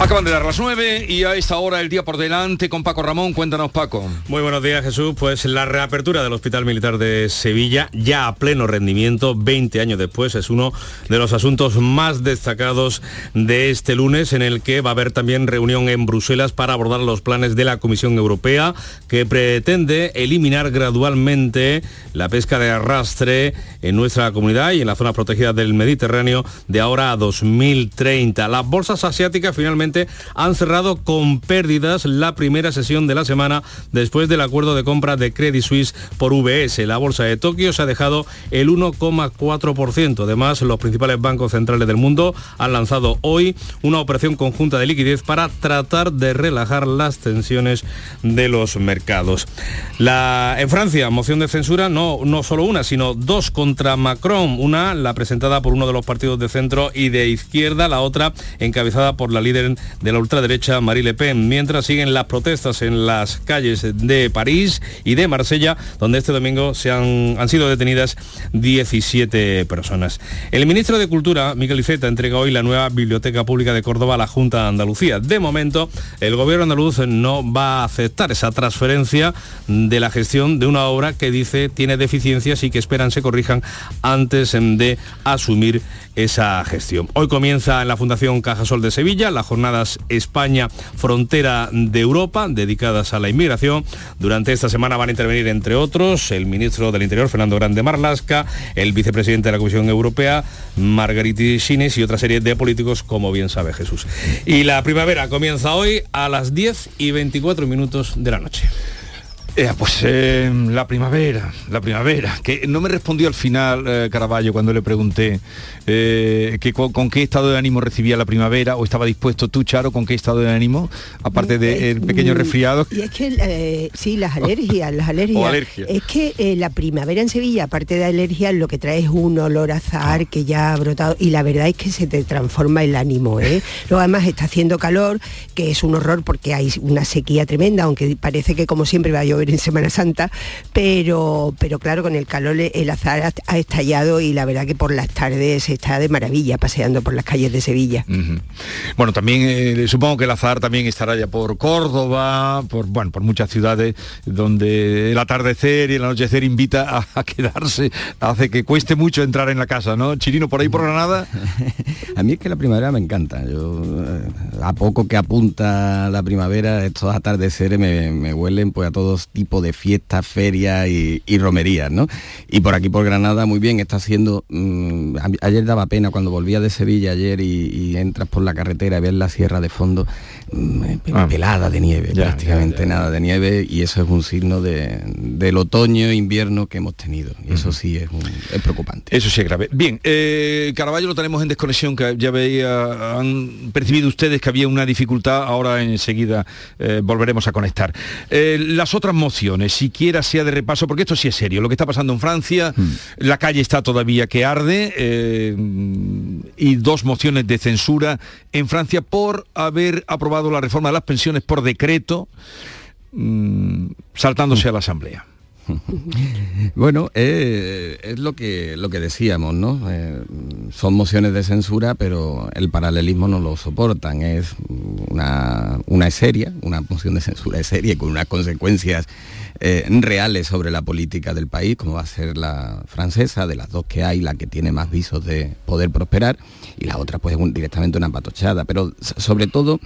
Acaban de dar las 9 y a esta hora el día por delante con Paco Ramón. Cuéntanos, Paco. Muy buenos días, Jesús. Pues la reapertura del Hospital Militar de Sevilla, ya a pleno rendimiento, 20 años después, es uno de los asuntos más destacados de este lunes, en el que va a haber también reunión en Bruselas para abordar los planes de la Comisión Europea, que pretende eliminar gradualmente la pesca de arrastre en nuestra comunidad y en la zona protegida del Mediterráneo de ahora a 2030. Las bolsas asiáticas finalmente han cerrado con pérdidas la primera sesión de la semana después del acuerdo de compra de Credit Suisse por VS. La bolsa de Tokio se ha dejado el 1,4%. Además, los principales bancos centrales del mundo han lanzado hoy una operación conjunta de liquidez para tratar de relajar las tensiones de los mercados. La, en Francia, moción de censura, no, no solo una, sino dos contra Macron. Una, la presentada por uno de los partidos de centro y de izquierda, la otra encabezada por la líder de la ultraderecha Marie Le Pen, mientras siguen las protestas en las calles de París y de Marsella, donde este domingo se han, han sido detenidas 17 personas. El ministro de Cultura, Miguel Iceta, entrega hoy la nueva Biblioteca Pública de Córdoba a la Junta de Andalucía. De momento, el gobierno andaluz no va a aceptar esa transferencia de la gestión de una obra que dice tiene deficiencias y que esperan se corrijan antes de asumir esa gestión. Hoy comienza en la Fundación Cajasol de Sevilla la jornadas España Frontera de Europa dedicadas a la inmigración. Durante esta semana van a intervenir entre otros el ministro del Interior Fernando Grande Marlasca, el vicepresidente de la Comisión Europea Margariti Sines y otra serie de políticos como bien sabe Jesús. Y la primavera comienza hoy a las 10 y 24 minutos de la noche. Eh, pues eh, la primavera, la primavera, que no me respondió al final eh, Caraballo cuando le pregunté eh, que con, con, qué estado de ánimo recibía la primavera o estaba dispuesto tú, Charo, con qué estado de ánimo, aparte del de pequeño resfriado. Y es que sí, las alergias, las alergias. alergia. Es que la primavera en Sevilla, aparte de alergias, lo que trae es un olor a azahar oh. que ya ha brotado y la verdad es que se te transforma el ánimo. Luego además está haciendo calor, que es un horror porque hay una sequía tremenda, aunque parece que como siempre va a llover en Semana Santa, pero, pero claro, con el calor el azar ha estallado y la verdad que por las tardes está de maravilla paseando por las calles de Sevilla. Uh -huh. Bueno, también eh, supongo que el azar también estará ya por Córdoba, por bueno, por muchas ciudades donde el atardecer y el anochecer invita a, a quedarse, hace que cueste mucho entrar en la casa, ¿no? Chirino, por ahí por Granada. a mí es que la primavera me encanta. Yo a poco que apunta la primavera, estos atardeceres me, me huelen pues a todos tipos de fiestas, ferias y, y, romerías, ¿no? Y por aquí por Granada muy bien, está haciendo... Mmm, ayer daba pena cuando volvía de Sevilla ayer y, y, entras por la carretera y ves la sierra de fondo mmm, ah, pelada de nieve, ya, prácticamente ya, ya, nada de nieve y eso es un signo de, del otoño e invierno que hemos tenido. Y eso uh -huh. sí es, un, es, preocupante. Eso sí es grave. Bien, eh, Caraballo lo tenemos en desconexión, que ya veía, han percibido ustedes que había una dificultad, ahora enseguida eh, volveremos a conectar. Eh, las otras mociones, siquiera sea de repaso, porque esto sí es serio, lo que está pasando en Francia, mm. la calle está todavía que arde, eh, y dos mociones de censura en Francia por haber aprobado la reforma de las pensiones por decreto, mmm, saltándose mm. a la Asamblea. Bueno, eh, es lo que, lo que decíamos, ¿no? Eh, son mociones de censura, pero el paralelismo no lo soportan. Es una, una seria, una moción de censura es seria con unas consecuencias eh, reales sobre la política del país, como va a ser la francesa, de las dos que hay, la que tiene más visos de poder prosperar, y la otra pues directamente una patochada. Pero sobre todo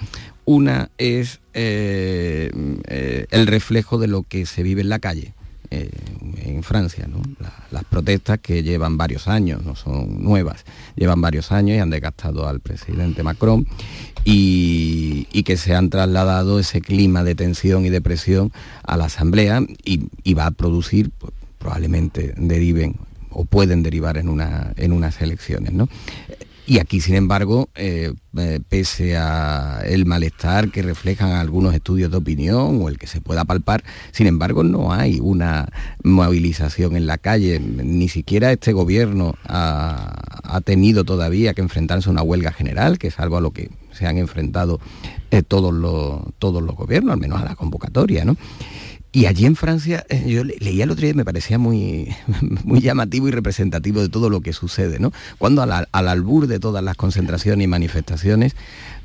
una es eh, eh, el reflejo de lo que se vive en la calle eh, en Francia. ¿no? La, las protestas que llevan varios años, no son nuevas, llevan varios años y han desgastado al presidente Macron y, que se han trasladado ese clima de tensión y de presión a la Asamblea y, y va a producir, pues, probablemente deriven o pueden derivar en, una, en unas elecciones. ¿no? Y aquí, sin embargo, eh, eh, pese a el malestar que reflejan algunos estudios de opinión o el que se pueda palpar, sin embargo, no hay una movilización en la calle. Ni siquiera este gobierno ha, tenido todavía que enfrentarse a una huelga general, que es algo a lo que se han enfrentado eh, todos, los, todos los gobiernos, al menos a la convocatoria, ¿no? Y allí en Francia, eh, yo leía el otro día y me parecía muy, muy llamativo y representativo de todo lo que sucede, ¿no? Cuando al, al albur de todas las concentraciones y manifestaciones,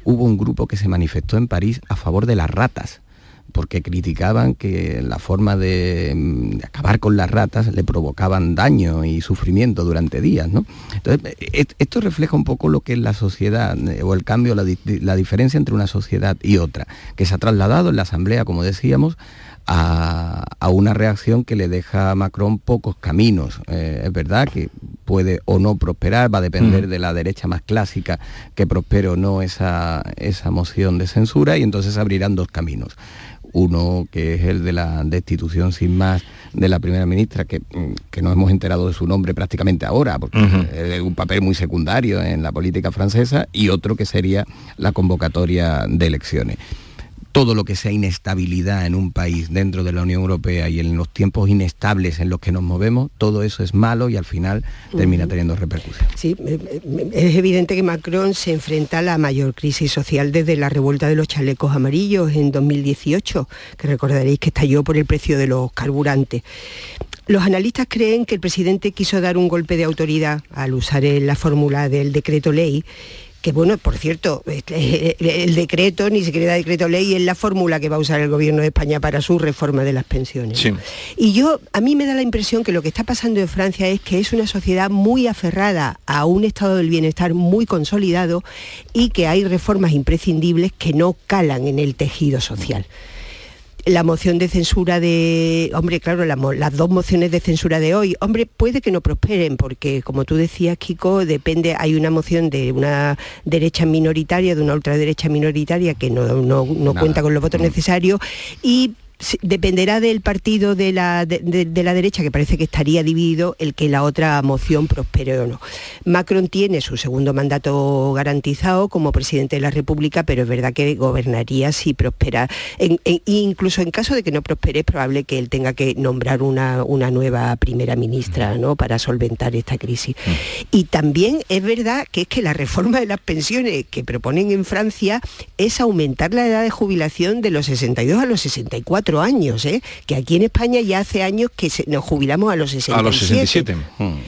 hubo un grupo que se manifestó en París a favor de las ratas porque criticaban que la forma de, acabar con las ratas le provocaban daño y sufrimiento durante días. ¿no? Entonces, e, esto refleja un poco lo que es la sociedad eh, o el cambio, la, diferencia entre una sociedad y otra, que se ha trasladado en la Asamblea, como decíamos, a, una reacción que le deja a Macron pocos caminos. Eh, es verdad que puede o no prosperar, va a depender de la derecha más clásica que prospere o no esa, esa moción de censura y entonces abrirán dos caminos. Uno que es el de la destitución sin más de la primera ministra, que, que no hemos enterado de su nombre prácticamente ahora, porque es un papel muy secundario en la política francesa, y otro que sería la convocatoria de elecciones todo lo que sea inestabilidad en un país dentro de la Unión Europea y en los tiempos inestables en los que nos movemos, todo eso es malo y al final termina teniendo repercusiones. Sí, es evidente que Macron se enfrenta a la mayor crisis social desde la revuelta de los chalecos amarillos en 2018, que recordaréis que estalló por el precio de los carburantes. Los analistas creen que el presidente quiso dar un golpe de autoridad al usar la fórmula del decreto ley que bueno, por cierto, este, el decreto, ni siquiera decreto ley, es la fórmula que va a usar el gobierno de España para su reforma de las pensiones. Y yo, a mí me da la impresión que lo que está pasando en Francia es que es una sociedad muy aferrada a un estado del bienestar muy consolidado y que hay reformas imprescindibles que no calan en el tejido social la moción de censura de, hombre, claro, las dos mociones de censura de hoy, hombre, puede que no prosperen, porque como tú decías, Kiko, depende, hay una moción de una derecha minoritaria, de una ultraderecha minoritaria que no, no, no cuenta con los votos necesarios, y dependerá del partido de la, de, la, derecha, que parece que estaría dividido, el que la otra moción prospere o no. Macron tiene su segundo mandato garantizado como presidente de la República, pero es verdad que gobernaría si prospera. incluso en caso de que no prospere, es probable que él tenga que nombrar una, una nueva primera ministra ¿no? para solventar esta crisis. Mm. Y también es verdad que es que la reforma de las pensiones que proponen en Francia es aumentar la edad de jubilación de los 62 a los 64 años, ¿eh? que aquí en España ya hace años que nos jubilamos a los 67. A los 67. Hmm.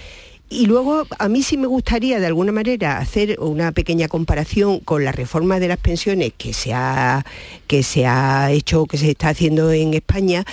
Y luego a mí sí me gustaría de alguna manera hacer una pequeña comparación con la reforma de las pensiones que se ha, que se ha hecho, que se está haciendo en España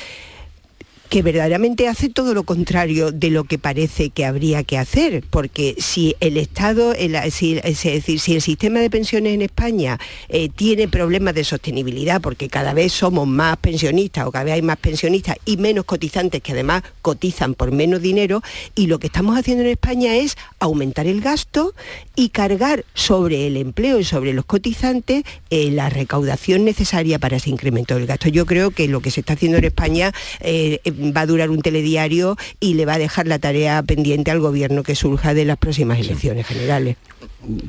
que verdaderamente hace todo lo contrario de lo que parece que habría que hacer, porque si el Estado, si, es decir, si el sistema de pensiones en España eh, tiene problemas de sostenibilidad, porque cada vez somos más pensionistas o cada vez hay más pensionistas y menos cotizantes que además cotizan por menos dinero, y lo que estamos haciendo en España es aumentar el gasto y cargar sobre el empleo y sobre los cotizantes eh, la recaudación necesaria para ese incremento del gasto. Yo creo que lo que se está haciendo en España eh, va a durar un telediario y le va a dejar la tarea pendiente al gobierno que surja de las próximas elecciones generales.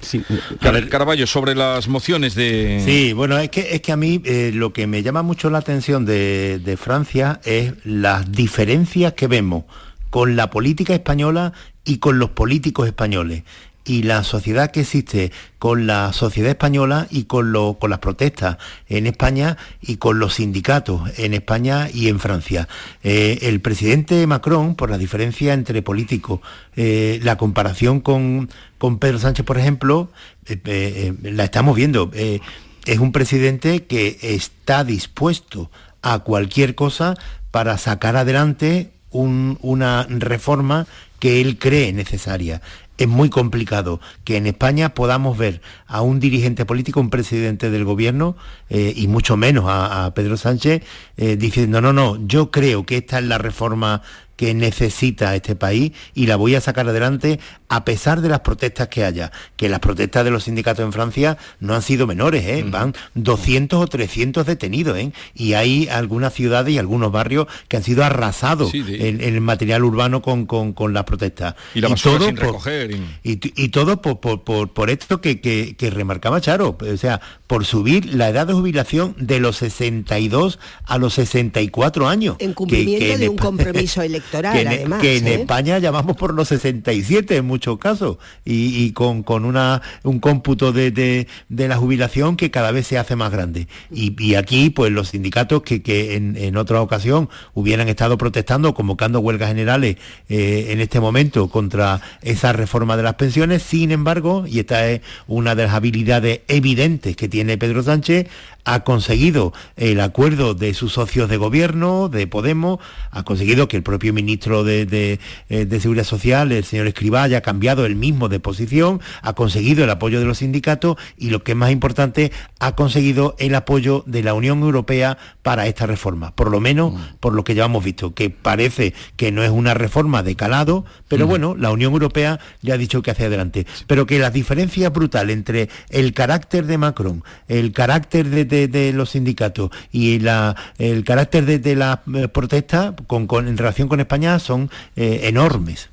Sí. Caraballo, sobre las mociones de... Sí, bueno, es que, es que a mí eh, lo que me llama mucho la atención de, de Francia es las diferencias que vemos con la política española y con los políticos españoles y la sociedad que existe con la sociedad española y con, con las protestas en España y con los sindicatos en España y en Francia. Eh, el presidente Macron, por la diferencia entre políticos, eh, la comparación con, con, Pedro Sánchez, por ejemplo, eh, la estamos viendo. es un presidente que está dispuesto a cualquier cosa para sacar adelante una reforma que él cree necesaria es muy complicado que en España podamos ver a un dirigente político, un presidente del gobierno, eh, y mucho menos a, Pedro Sánchez, eh, diciendo, no, no, yo creo que esta es la reforma que necesita este país y la voy a sacar adelante a pesar de las protestas que haya, que las protestas de los sindicatos en Francia no han sido menores, ¿eh? van 200 o 300 detenidos, ¿eh? y hay algunas ciudades y algunos barrios que han sido arrasados en, el material urbano con, con, las protestas. Y la todo sin recoger. Y, todo por, por, esto que, que, remarcaba Charo, o sea, por subir la edad de jubilación de los 62 a los 64 años. En cumplimiento de un compromiso electoral, que en, además. Que en ¿eh? España llamamos por los 67 en muchos casos y, y con, con una, un cómputo de, de, de, la jubilación que cada vez se hace más grande. Y, y aquí, pues los sindicatos que, que en, en, otra ocasión hubieran estado protestando, convocando huelgas generales eh, en este momento contra esa reforma de las pensiones, sin embargo, y esta es una de las habilidades evidentes que tiene Pedro Sánchez, ha conseguido el acuerdo de sus socios de gobierno, de Podemos, ha conseguido que el propio ministro de, de, eh, de, Seguridad Social, el señor Escribá, haya cambiado el mismo de posición, ha conseguido el apoyo de los sindicatos y lo que es más importante, ha conseguido el apoyo de la Unión Europea para esta reforma, por lo menos mm. por lo que ya hemos visto, que parece que no es una reforma de calado, pero mm. bueno, la Unión Europea ya ha dicho que hacia adelante, pero que la diferencia brutal entre el carácter de Macron, el carácter de de, los sindicatos y la, el carácter de, de la eh, protesta con, con, en relación con España son eh, enormes.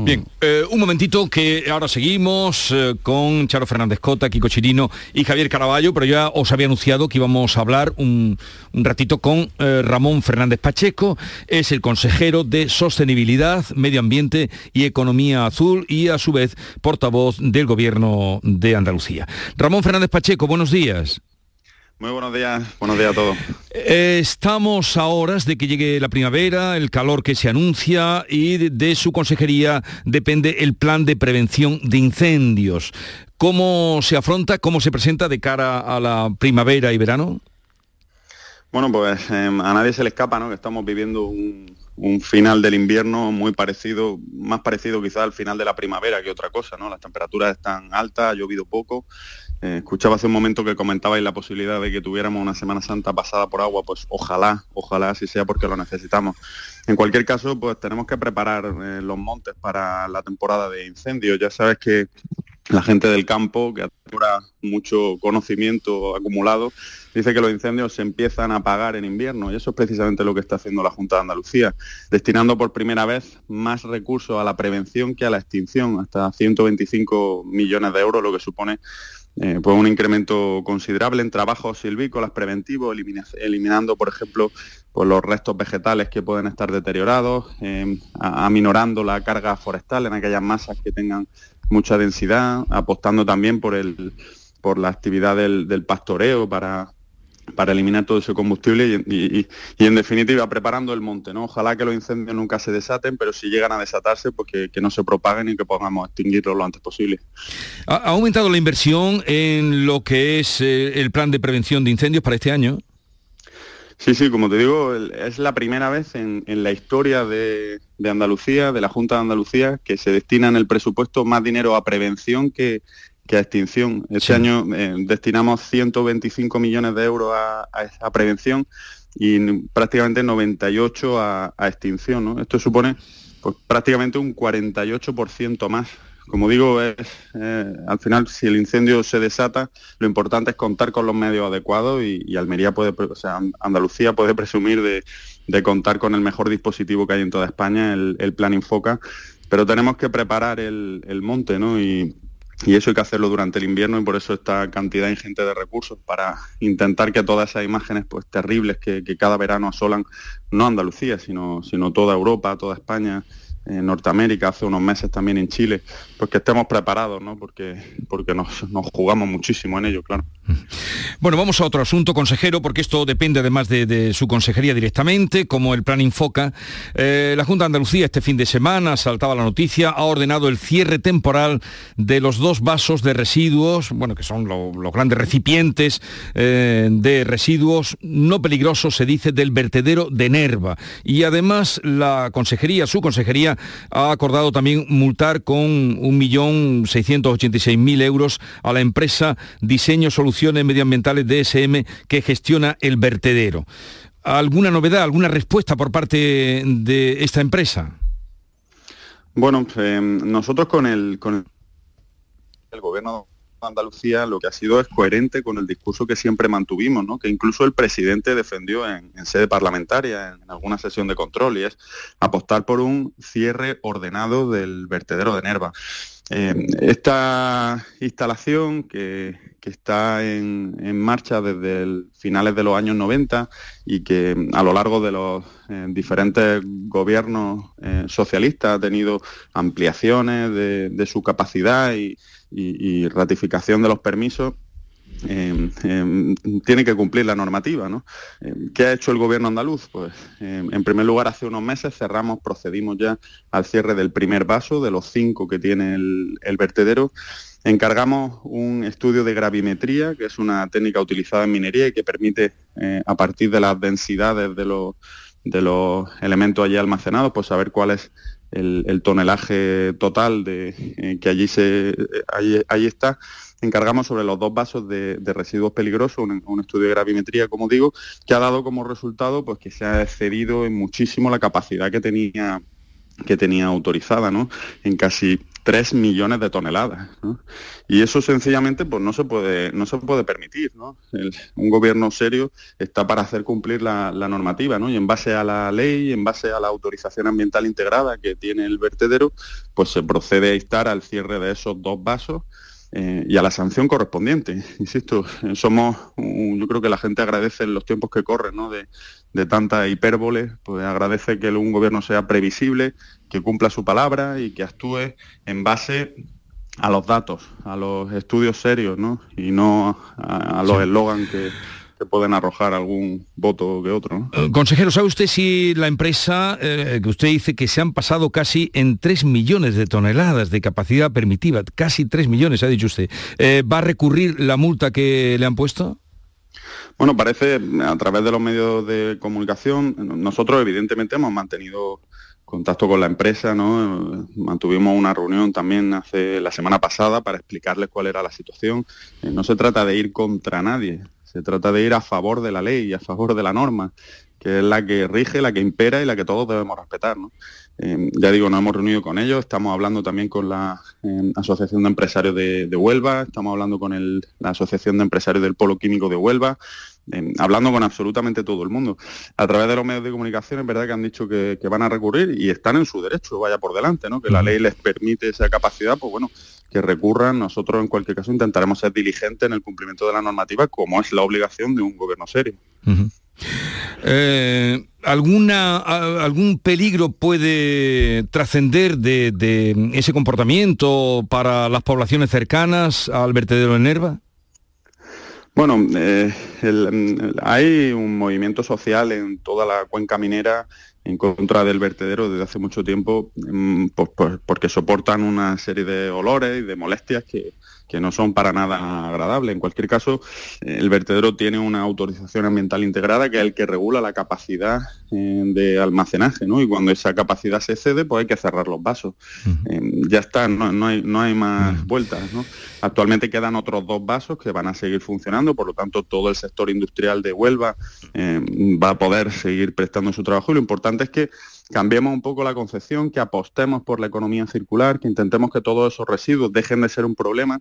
Bien, eh, un momentito que ahora seguimos eh, con Charo Fernández Cota, Kiko Chirino y Javier Caraballo, pero ya os había anunciado que íbamos a hablar un, un ratito con eh, Ramón Fernández Pacheco, es el consejero de Sostenibilidad, Medio Ambiente y Economía Azul y a su vez portavoz del Gobierno de Andalucía. Ramón Fernández Pacheco, buenos días. Muy buenos días, buenos días a todos. Eh, estamos a horas de que llegue la primavera, el calor que se anuncia y de, de, su consejería depende el plan de prevención de incendios. ¿Cómo se afronta, cómo se presenta de cara a la primavera y verano? Bueno, pues eh, a nadie se le escapa, ¿no? Que estamos viviendo un, un final del invierno muy parecido, más parecido quizás al final de la primavera que otra cosa, ¿no? Las temperaturas están altas, ha llovido poco eh, escuchaba hace un momento que comentabais la posibilidad de que tuviéramos una Semana Santa pasada por agua, pues ojalá, ojalá así sea porque lo necesitamos. En cualquier caso, pues tenemos que preparar eh, los montes para la temporada de incendios. Ya sabes que la gente del campo, que adora mucho conocimiento acumulado, dice que los incendios se empiezan a apagar en invierno y eso es precisamente lo que está haciendo la Junta de Andalucía, destinando por primera vez más recursos a la prevención que a la extinción, hasta 125 millones de euros, lo que supone eh, pues un incremento considerable en trabajos silvícolas preventivos, eliminando, por ejemplo, pues los restos vegetales que pueden estar deteriorados, eh, aminorando la carga forestal en aquellas masas que tengan mucha densidad, apostando también por, el, por la actividad del pastoreo para, para eliminar todo ese combustible y, y, y, en definitiva preparando el monte. ¿no? Ojalá que los incendios nunca se desaten, pero si llegan a desatarse, pues que, que no se propaguen y que podamos extinguirlos lo antes posible. ¿Ha, ha aumentado la inversión en lo que es eh, el plan de prevención de incendios para este año? Sí, sí, como te digo, es la primera vez en, en la historia de, de, Andalucía, de la Junta de Andalucía, que se destina en el presupuesto más dinero a prevención que, que a extinción. Este sí. año eh, destinamos 125 millones de euros a, a, a prevención y prácticamente 98 a, a extinción. ¿no? Esto supone pues, prácticamente un 48% más. Como digo, es, eh, al final, si el incendio se desata, lo importante es contar con los medios adecuados y, y Almería puede, o sea, Andalucía puede presumir de, de, contar con el mejor dispositivo que hay en toda España, el, el Plan Infoca, pero tenemos que preparar el, el monte, ¿no? Y, y eso hay que hacerlo durante el invierno y por eso esta cantidad ingente de recursos para intentar que todas esas imágenes pues terribles que, cada verano asolan no Andalucía sino, sino toda Europa, toda España, en Norteamérica, hace unos meses también en Chile, pues que estemos preparados, ¿no? Porque, porque nos, jugamos muchísimo en ello, claro. Bueno, vamos a otro asunto, consejero, porque esto depende además de, su consejería directamente, como el plan Infoca. Eh, la Junta de Andalucía este fin de semana, saltaba la noticia, ha ordenado el cierre temporal de los dos vasos de residuos, bueno, que son lo, los grandes recipientes eh, de residuos no peligrosos, se dice, del vertedero de Nerva. Y además la consejería, su consejería, ha acordado también multar con 1.686.000 euros a la empresa Diseño Soluciones Medioambientales DSM que gestiona el vertedero. ¿Alguna novedad, alguna respuesta por parte de esta empresa? Bueno, eh, nosotros con el, con el gobierno Andalucía lo que ha sido es coherente con el discurso que siempre mantuvimos, ¿no? que incluso el presidente defendió en, en sede parlamentaria, en, en, alguna sesión de control, y es apostar por un cierre ordenado del vertedero de Nerva. Esta instalación que, está en, marcha desde finales de los años 90 y que a lo largo de los diferentes gobiernos socialistas ha tenido ampliaciones de, su capacidad y ratificación de los permisos, Em, em, tiene que cumplir la normativa. ¿no? Em, ¿Qué ha hecho el gobierno andaluz? Pues en primer lugar, hace unos meses cerramos, procedimos ya al cierre del primer vaso, de los cinco que tiene el, vertedero. Encargamos un estudio de gravimetría, que es una técnica utilizada en minería y que permite, eh, a partir de las densidades de los, de los elementos allí almacenados, pues saber cuál es el, tonelaje total de, eh, que allí, se, eh, allí está encargamos sobre los dos vasos de, residuos peligrosos, un, estudio de gravimetría, como digo, que ha dado como resultado pues, que se ha excedido en muchísimo la capacidad que tenía que tenía autorizada, ¿no? En casi 3 millones de toneladas. Y eso sencillamente pues, no, se puede, no se puede permitir. un gobierno serio está para hacer cumplir la, la, normativa ¿no? y en base a la ley, en base a la autorización ambiental integrada que tiene el vertedero, pues se procede a instar al cierre de esos dos vasos eh, y a la sanción correspondiente. Insisto, somos, yo creo que la gente agradece en los tiempos que corren, ¿no? de, tanta hipérbole, pues agradece que un gobierno sea previsible, que cumpla su palabra y que actúe en base a los datos, a los estudios serios, ¿no? Y no a, los eslogans que que pueden arrojar algún voto que otro. Eh, consejero, ¿sabe usted si la empresa, eh, que usted dice que se han pasado casi en 3 millones de toneladas de capacidad permitida, casi 3 millones, ha dicho usted, eh, ¿va a recurrir la multa que le han puesto? Bueno, parece, a través de los medios de comunicación, nosotros evidentemente hemos mantenido contacto con la empresa, ¿no? Mantuvimos una reunión también hace la semana pasada para explicarles cuál era la situación. No se trata de ir contra nadie, se trata de ir a favor de la ley y a favor de la norma, que es la que rige, la que impera y la que todos debemos respetar. Eh, ya digo, nos hemos reunido con ellos, estamos hablando también con la eh, Asociación de Empresarios de, Huelva, estamos hablando con la Asociación de Empresarios del Polo Químico de Huelva, eh, hablando con absolutamente todo el mundo. A través de los medios de comunicación es verdad que han dicho que, van a recurrir y están en su derecho, vaya por delante, ¿no? que la ley les permite esa capacidad, pues bueno, que recurran. Nosotros, en cualquier caso, intentaremos ser diligentes en el cumplimiento de la normativa, como es la obligación de un gobierno serio. Eh, ¿alguna, ¿Algún peligro puede trascender de, ese comportamiento para las poblaciones cercanas al vertedero de Nerva? Bueno, eh, hay un movimiento social en toda la cuenca minera en contra del vertedero desde hace mucho tiempo mm, porque soportan una serie de olores y de molestias que, que no son para nada agradables. En cualquier caso, el vertedero tiene una autorización ambiental integrada que es el que regula la capacidad eh, de almacenaje, ¿no? Y cuando esa capacidad se excede, pues hay que cerrar los vasos. Eh, ya está, no, hay, no hay más vueltas, ¿no? Actualmente quedan otros dos vasos que van a seguir funcionando, por lo tanto todo el sector industrial de Huelva eh, va a poder seguir prestando su trabajo y lo importante es que cambiemos un poco la concepción, que apostemos por la economía circular, que intentemos que todos esos residuos dejen de ser un problema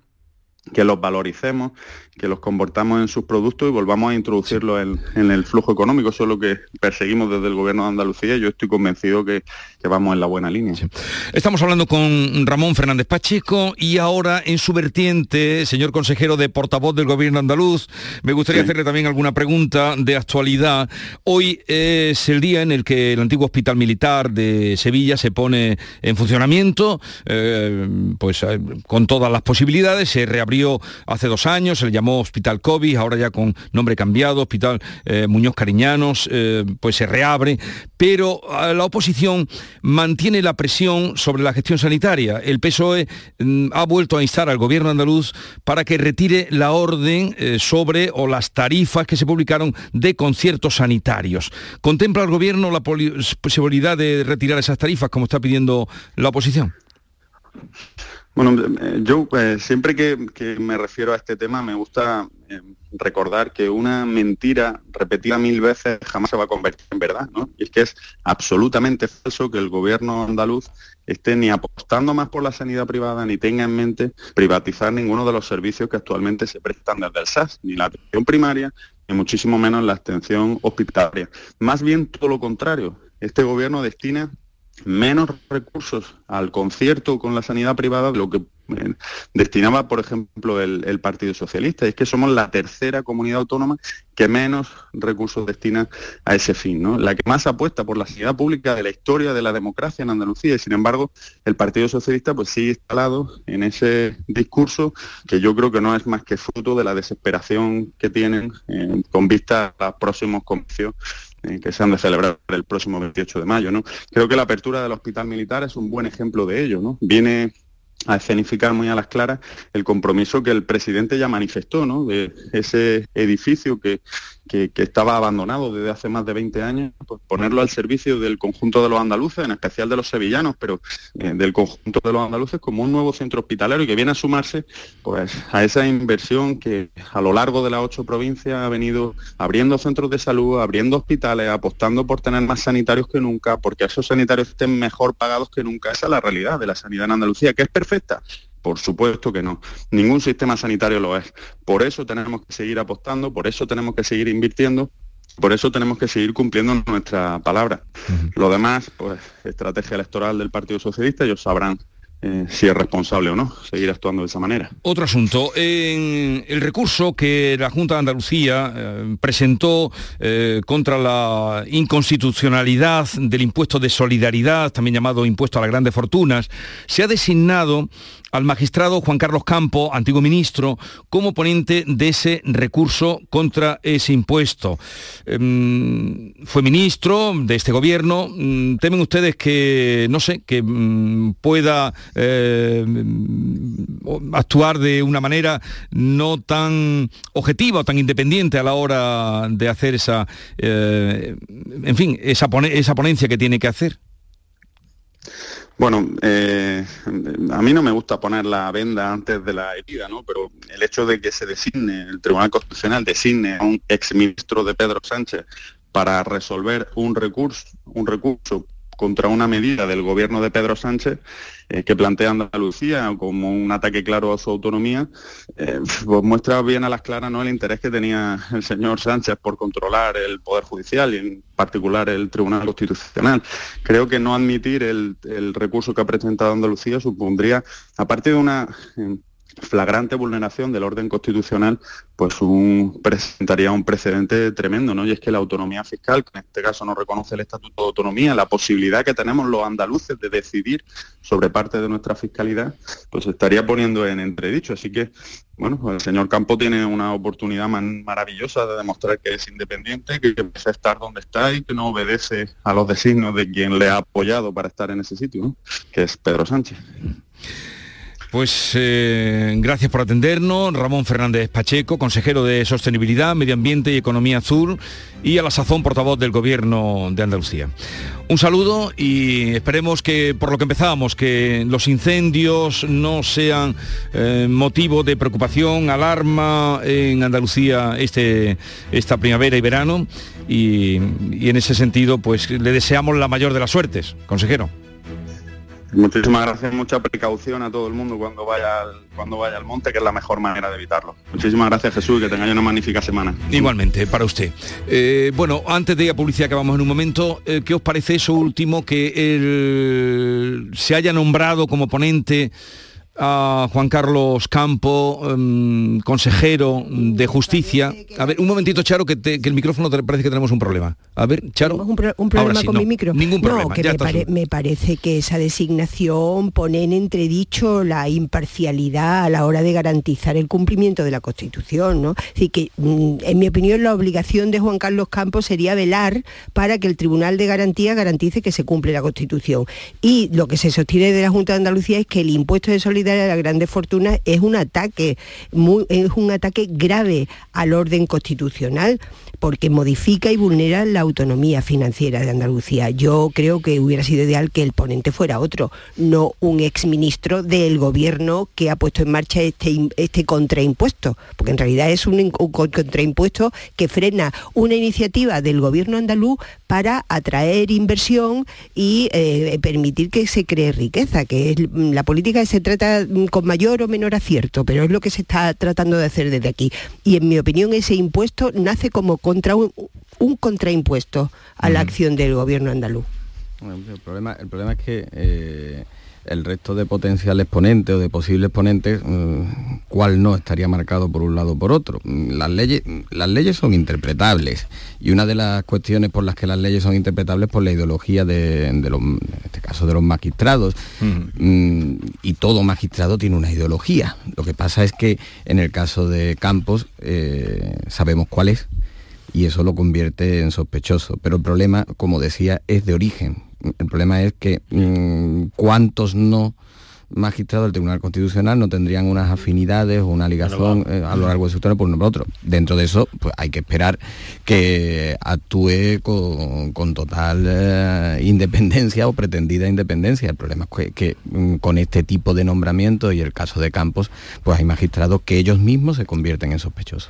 que los valoricemos, que los convertamos en sus productos y volvamos a introducirlos en, el flujo económico. Eso es lo que perseguimos desde el Gobierno de Andalucía y yo estoy convencido que, vamos en la buena línea. Estamos hablando con Ramón Fernández Pacheco y ahora en su vertiente, señor consejero de portavoz del Gobierno andaluz, me gustaría hacerle también alguna pregunta de actualidad. Hoy es el día en el que el antiguo Hospital Militar de Sevilla se pone en funcionamiento, eh, pues eh, con todas las posibilidades, se reabrió hace dos años, se le llamó Hospital COVID, ahora ya con nombre cambiado, Hospital eh, Muñoz Cariñanos, eh, pues se reabre, pero eh, la oposición mantiene la presión sobre la gestión sanitaria. El PSOE mm, ha vuelto a instar al gobierno andaluz para que retire la orden sobre o las tarifas que se publicaron de conciertos sanitarios. ¿Contempla el gobierno la posibilidad de retirar esas tarifas como está pidiendo la oposición? Bueno, eh, yo eh, siempre que, me refiero a este tema me gusta eh, recordar que una mentira repetida mil veces jamás se va a convertir en verdad, ¿no? Y es que es absolutamente falso que el gobierno andaluz esté ni apostando más por la sanidad privada ni tenga en mente privatizar ninguno de los servicios que actualmente se prestan desde el SAS, ni la atención primaria, ni muchísimo menos la atención hospitalaria. Más bien todo lo contrario, este gobierno destina menos recursos al concierto con la sanidad privada de lo que eh, destinaba, por ejemplo, el, Partido Socialista. Es que somos la tercera comunidad autónoma que menos recursos destina a ese fin, ¿no? La que más apuesta por la sanidad pública de la historia de la democracia en Andalucía. Y sin embargo, el Partido Socialista pues sigue instalado en ese discurso que yo creo que no es más que fruto de la desesperación que tienen eh, con vista a los próximos comicios eh, que se han de celebrar el próximo 28 de mayo. ¿no? Creo que la apertura del hospital militar es un buen ejemplo de ello. ¿no? Viene a escenificar muy a las claras el compromiso que el presidente ya manifestó, ¿no? De ese edificio que, que, estaba abandonado desde hace más de 20 años, pues ponerlo al servicio del conjunto de los andaluces, en especial de los sevillanos, pero eh, del conjunto de los andaluces como un nuevo centro hospitalario y que viene a sumarse pues, a esa inversión que a lo largo de las ocho provincias ha venido abriendo centros de salud, abriendo hospitales, apostando por tener más sanitarios que nunca, porque esos sanitarios estén mejor pagados que nunca. Esa es la realidad de la sanidad en Andalucía, que es perfecta, por supuesto que no. Ningún sistema sanitario lo es. Por eso tenemos que seguir apostando, por eso tenemos que seguir invirtiendo, por eso tenemos que seguir cumpliendo nuestra palabra. Lo demás, pues, estrategia electoral del Partido Socialista, ellos sabrán eh, si es responsable o no seguir actuando de esa manera. Otro asunto, el recurso que la Junta de Andalucía eh, presentó eh, contra la inconstitucionalidad del impuesto de solidaridad, también llamado impuesto a las grandes fortunas, se ha designado al magistrado Juan Carlos Campo, antiguo ministro, como ponente de ese recurso contra ese impuesto. Em, fue ministro de este gobierno. Mm, ¿Temen ustedes que, no sé, que mm, pueda eh, actuar de una manera no tan objetiva o tan independiente a la hora de hacer esa, eh, en fin, esa ponencia que tiene que hacer? Bueno, eh, a mí no me gusta poner la venda antes de la herida, ¿no? Pero el hecho de que se designe, el Tribunal Constitucional designe a un exministro de Pedro Sánchez para resolver un recurso, un recurso contra una medida del gobierno de Pedro Sánchez eh, que plantea Andalucía como un ataque claro a su autonomía, eh, pues muestra bien a las claras ¿no? el interés que tenía el señor Sánchez por controlar el Poder Judicial y en particular el Tribunal Constitucional. Creo que no admitir el, el recurso que ha presentado Andalucía supondría, aparte de una flagrante vulneración del orden constitucional, pues un, presentaría un precedente tremendo, ¿no? Y es que la autonomía fiscal, que en este caso no reconoce el Estatuto de Autonomía, la posibilidad que tenemos los andaluces de decidir sobre parte de nuestra fiscalidad, pues estaría poniendo en entredicho. Así que, bueno, pues el señor Campo tiene una oportunidad maravillosa de demostrar que es independiente, que empieza a estar donde está y que no obedece a los designios de quien le ha apoyado para estar en ese sitio, que es Pedro Sánchez. Pues eh, gracias por atendernos, Ramón Fernández Pacheco, consejero de Sostenibilidad, Medio Ambiente y Economía Azul y a la sazón portavoz del Gobierno de Andalucía. Un saludo y esperemos que, por lo que empezábamos, que los incendios no sean eh, motivo de preocupación, alarma en Andalucía este, esta primavera y verano y, y en ese sentido pues le deseamos la mayor de las suertes, consejero. Muchísimas gracias, mucha precaución a todo el mundo cuando vaya al, cuando vaya al monte, que es la mejor manera de evitarlo. Muchísimas gracias Jesús y que tengáis una magnífica semana. Igualmente, para usted. Eh, bueno, antes de ir a publicidad que vamos en un momento, eh, ¿qué os parece eso último que se haya nombrado como ponente a Juan Carlos Campo, em, consejero de justicia. A ver, un momentito, Charo, que, el micrófono te parece que tenemos un problema. A ver, Charo. Un, problema con mi micro. Ningún problema. No, que me, parece que esa designación pone en entredicho la imparcialidad a la hora de garantizar el cumplimiento de la Constitución, ¿no? Así que, mm, en mi opinión, la obligación de Juan Carlos Campos sería velar para que el Tribunal de Garantía garantice que se cumple la Constitución. Y lo que se sostiene de la Junta de Andalucía es que el impuesto de solidaridad de las grandes fortunas es un ataque, es un ataque grave al orden constitucional porque modifica y vulnera la autonomía financiera de Andalucía. Yo creo que hubiera sido ideal que el ponente fuera otro, no un exministro del gobierno que ha puesto en marcha este, este contraimpuesto, porque en realidad es un, contraimpuesto que frena una iniciativa del gobierno andaluz para atraer inversión y eh, permitir que se cree riqueza, que es la política que se trata con mayor o menor acierto, pero es lo que se está tratando de hacer desde aquí. Y en mi opinión ese impuesto nace como contra un, contraimpuesto a la acción del gobierno andaluz. El problema, el problema es que eh, el resto de potenciales ponentes o de posibles ponentes, mm, cuál no estaría marcado por un lado o por otro. Mm, las leyes, las leyes son interpretables y una de las cuestiones por las que las leyes son interpretables por la ideología de, los, en este caso de los magistrados. Mm, y todo magistrado tiene una ideología. Lo que pasa es que en el caso de Campos eh, sabemos cuál es y eso lo convierte en sospechoso. Pero el problema, como decía, es de origen el problema es que mm, cuántos no magistrados del Tribunal Constitucional no tendrían unas afinidades o una ligación eh, a lo largo de su historia por uno por otro. Dentro de eso, pues hay que esperar que actúe con, total eh, independencia o pretendida independencia. El problema es que, mm, con este tipo de nombramiento y el caso de Campos, pues hay magistrados que ellos mismos se convierten en sospechosos.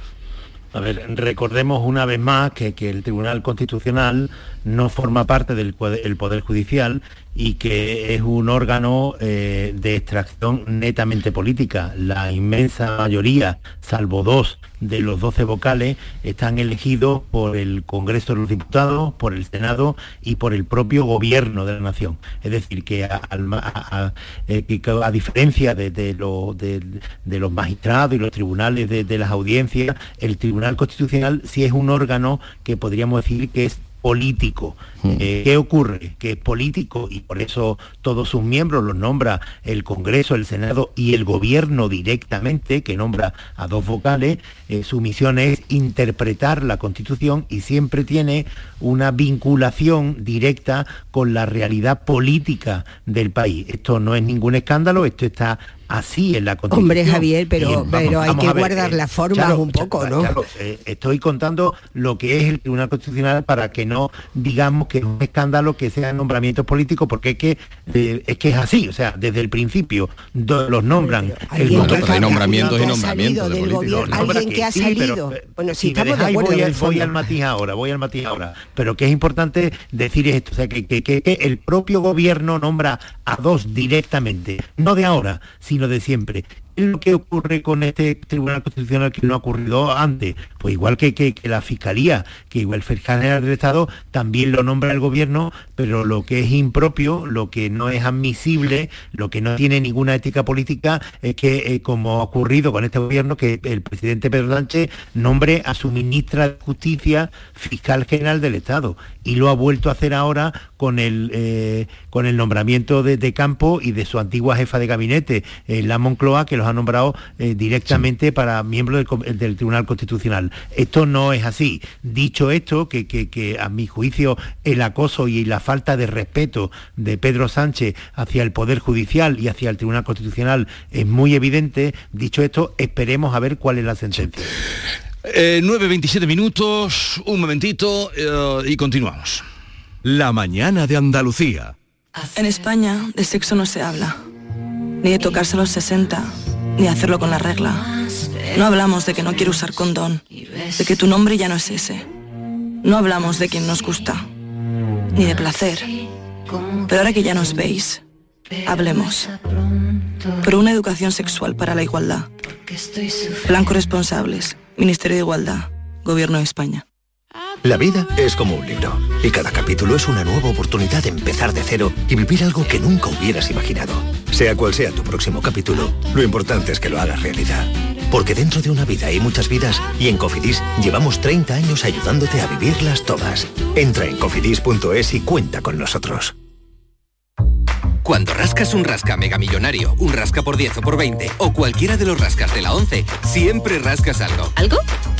A ver, recordemos una vez más que, que el Tribunal Constitucional no forma parte del Poder Judicial y que es un órgano eh, de extracción netamente política. La inmensa mayoría, salvo dos de los doce vocales, están elegidos por el Congreso de los Diputados, por el Senado y por el propio Gobierno de la Nación. Es decir, que a, eh, diferencia de, los magistrados y los tribunales de las audiencias, el Tribunal Constitucional sí es un órgano que podríamos decir que es político. Hmm. Eh, ¿Qué ocurre? Que es político y por eso todos sus miembros los nombra el Congreso, el Senado y el Gobierno directamente, que nombra a dos vocales. Eh, su misión es interpretar la Constitución y siempre tiene una vinculación directa con la realidad política del país. Esto no es ningún escándalo, esto está así en la Constitución. Hombre, Javier, pero, pero hay que guardar la forma un poco, ¿no? Eh, estoy contando lo que es el Tribunal Constitucional para que no digamos que es un escándalo que sean nombramientos políticos, porque es que, eh, es, que es así, o sea, desde el principio los nombran. El hay nombramientos y nombramientos de Alguien que ha salido. bueno, si, estamos de acuerdo voy, al, voy al matiz ahora, voy al matiz ahora. Pero que es importante decir esto, o sea, que, que el propio gobierno nombra a dos directamente, no de ahora, sino de siempre es lo que ocurre con este Tribunal Constitucional que no ha ocurrido antes? Pues igual que, que, la Fiscalía, que igual el fiscal general del Estado también lo nombra el gobierno, pero lo que es impropio, lo que no es admisible, lo que no tiene ninguna ética política, es que, eh, como ha ocurrido con este gobierno, que el presidente Pedro Sánchez nombre a su ministra de Justicia fiscal general del Estado. Y lo ha vuelto a hacer ahora con el, eh, con el nombramiento de, campo y de su antigua jefa de gabinete, eh, la Moncloa, que los ha nombrado eh, directamente para miembros del, Tribunal Constitucional. Esto no es así. Dicho esto, que, a mi juicio el acoso y la falta de respeto de Pedro Sánchez hacia el Poder Judicial y hacia el Tribunal Constitucional es muy evidente, dicho esto, esperemos a ver cuál es la sentencia. 9.27 eh, minutos, un momentito y continuamos. La mañana de Andalucía. En España de sexo no se habla, ni de tocarse los 60 ni hacerlo con la regla. No hablamos de que no quiero usar condón, de que tu nombre ya no es ese. No hablamos de quien nos gusta, ni de placer. Pero ahora que ya nos veis, hablemos. Por una educación sexual para la igualdad. Blanco Responsables, Ministerio de Igualdad, Gobierno de España. La vida es como un libro y cada capítulo es una nueva oportunidad de empezar de cero y vivir algo que nunca hubieras imaginado. Sea cual sea tu próximo capítulo, lo importante es que lo hagas realidad. Porque dentro de una vida hay muchas vidas y en Cofidis llevamos 30 años ayudándote a vivirlas todas. Entra en cofidis.es y cuenta con nosotros. Cuando rascas un rasca mega millonario, un rasca por 10 o por 20 o cualquiera de los rascas de la 11, siempre rascas algo. ¿Algo?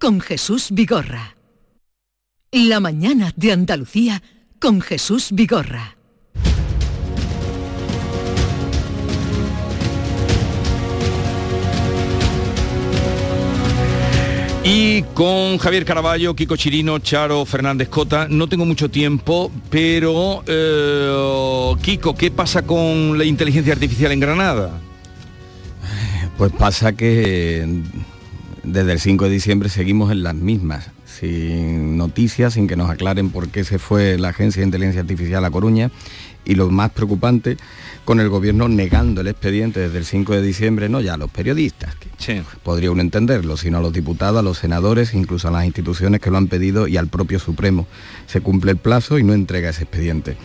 con Jesús Vigorra. La mañana de Andalucía con Jesús Vigorra. Y con Javier Caraballo, Kiko Chirino, Charo Fernández Cota, no tengo mucho tiempo, pero eh, Kiko, ¿qué pasa con la inteligencia artificial en Granada? Pues pasa que desde el 5 de diciembre seguimos en las mismas, sin noticias, sin que nos aclaren por qué se fue la Agencia de Inteligencia Artificial a Coruña. Y lo más preocupante, con el gobierno negando el expediente desde el 5 de diciembre, no ya a los periodistas, que podría uno entenderlo, sino a los diputados, a los senadores, incluso a las instituciones que lo han pedido y al propio Supremo. Se cumple el plazo y no entrega ese expediente.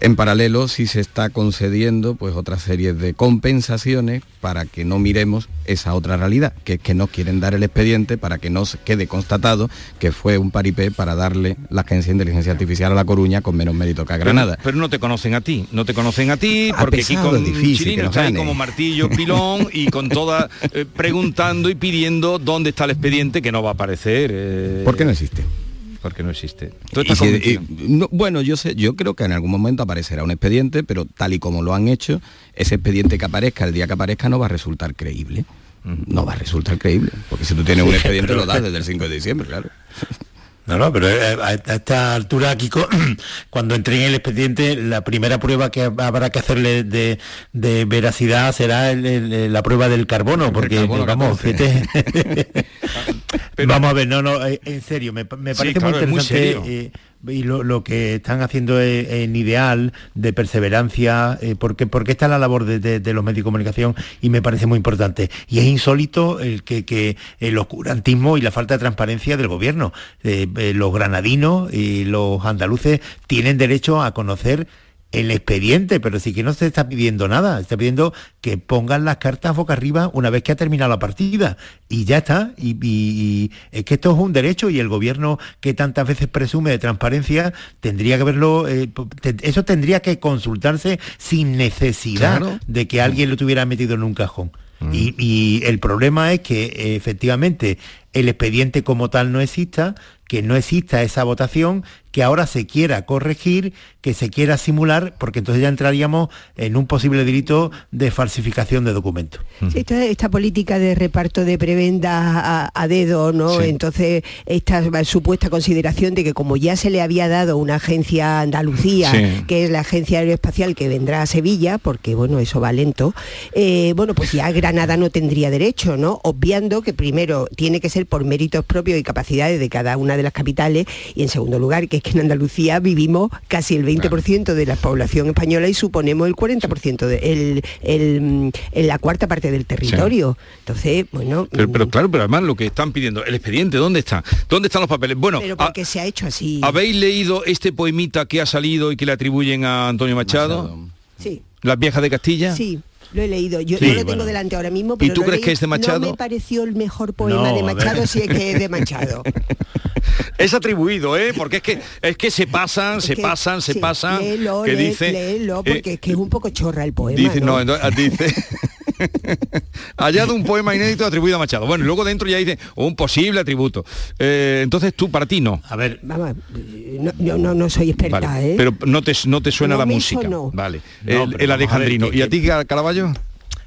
En paralelo, sí se está concediendo pues otra serie de compensaciones para que no miremos esa otra realidad, que es que no quieren dar el expediente para que no se quede constatado que fue un paripé para darle la Agencia de Inteligencia Artificial a La Coruña con menos mérito que a Granada. Pero, pero no te conocen a ti, no te conocen a ti, porque aquí con Chirino está ahí como martillo, pilón y con toda eh, preguntando y pidiendo dónde está el expediente que no va a aparecer. Eh, ¿Por qué no existe? Porque no existe. Y si- y- no, bueno, yo sé, yo creo que en algún momento aparecerá un expediente, pero tal y como lo han hecho, ese expediente que aparezca, el día que aparezca, no va a resultar creíble. No va a resultar creíble. Porque si tú tienes un expediente, lo das desde el 5 de diciembre, claro. No, no, pero eh, a esta altura, Kiko, cuando entreguen el expediente, la primera prueba que habrá que hacerle de, de veracidad será el- el- la prueba del carbono, porque carbono vamos, 14. fíjate. vamos a ver, no, no, eh, en serio, me, me Sí, parece claro, muy es muy interesante serio. eh, y lo, lo que están haciendo es- en ideal de perseverancia, eh, porque, porque está la labor de, de- de los medios de comunicación y me parece muy importante. Y es insólito el que, que el oscurantismo y la falta de transparencia del gobierno. Eh, eh, los granadinos y los andaluces tienen derecho a conocer el expediente, pero sí que no se está pidiendo nada, se está pidiendo que pongan las cartas boca arriba una vez que ha terminado la partida y ya está. Y, y- y es que esto es un derecho y el gobierno que tantas veces presume de transparencia tendría que verlo, eh, te- eso tendría que consultarse sin necesidad Claro. de que alguien lo tuviera metido en un cajón. Y, y el problema es que efectivamente el expediente como tal no exista, que no exista esa votación, que ahora se quiera corregir, que se quiera simular, porque entonces ya entraríamos en un posible delito de falsificación de documentos. Sí, esta, esta política de reparto de prebendas a, a dedo, ¿no? Sí. Entonces, esta supuesta consideración de que como ya se le había dado una agencia a Andalucía, Sí. que es la agencia aeroespacial que vendrá a Sevilla, porque bueno, eso va lento, eh, bueno, pues ya Granada no tendría derecho, ¿no? Obviando que primero tiene que ser por méritos propios y capacidades de cada una de las capitales, y en segundo lugar, que es que en Andalucía vivimos casi el 20% de la población española y suponemos el 40% de el, el, mm, en la cuarta parte del territorio. Entonces, bueno, Pero, pero claro, pero además lo que están pidiendo, el expediente, ¿dónde está? ¿Dónde están los papeles? Bueno, pero a- porque se ha hecho así. ¿habéis leído este poemita que ha salido y que le atribuyen a Antonio Machado? Sí. ¿Las viejas de Castilla? Sí. Lo he leído, yo Sí, no lo tengo delante ahora mismo, ¿Y pero tú que es de Machado? No me pareció el mejor poema No, de. Machado, si es que es de Machado. Es atribuido, ¿eh? Porque es que es que se pasan, se que- pasan, se pasan. léelo, que dice, léelo, eh, porque es que es un poco chorra el poema. dice, ¿no? no, entonces, dice. hallado un poema inédito atribuido a Machado. Bueno, y luego dentro ya dice un posible atributo. Eh, entonces tú para ti no. A ver, Vamos, no, no, no, no soy experta, Vale, ¿eh? pero no te, no te suena No la música. sonó. Vale. No, el, el vamos a ver, alejandrino. que- ¿Y a ti, Caraballo?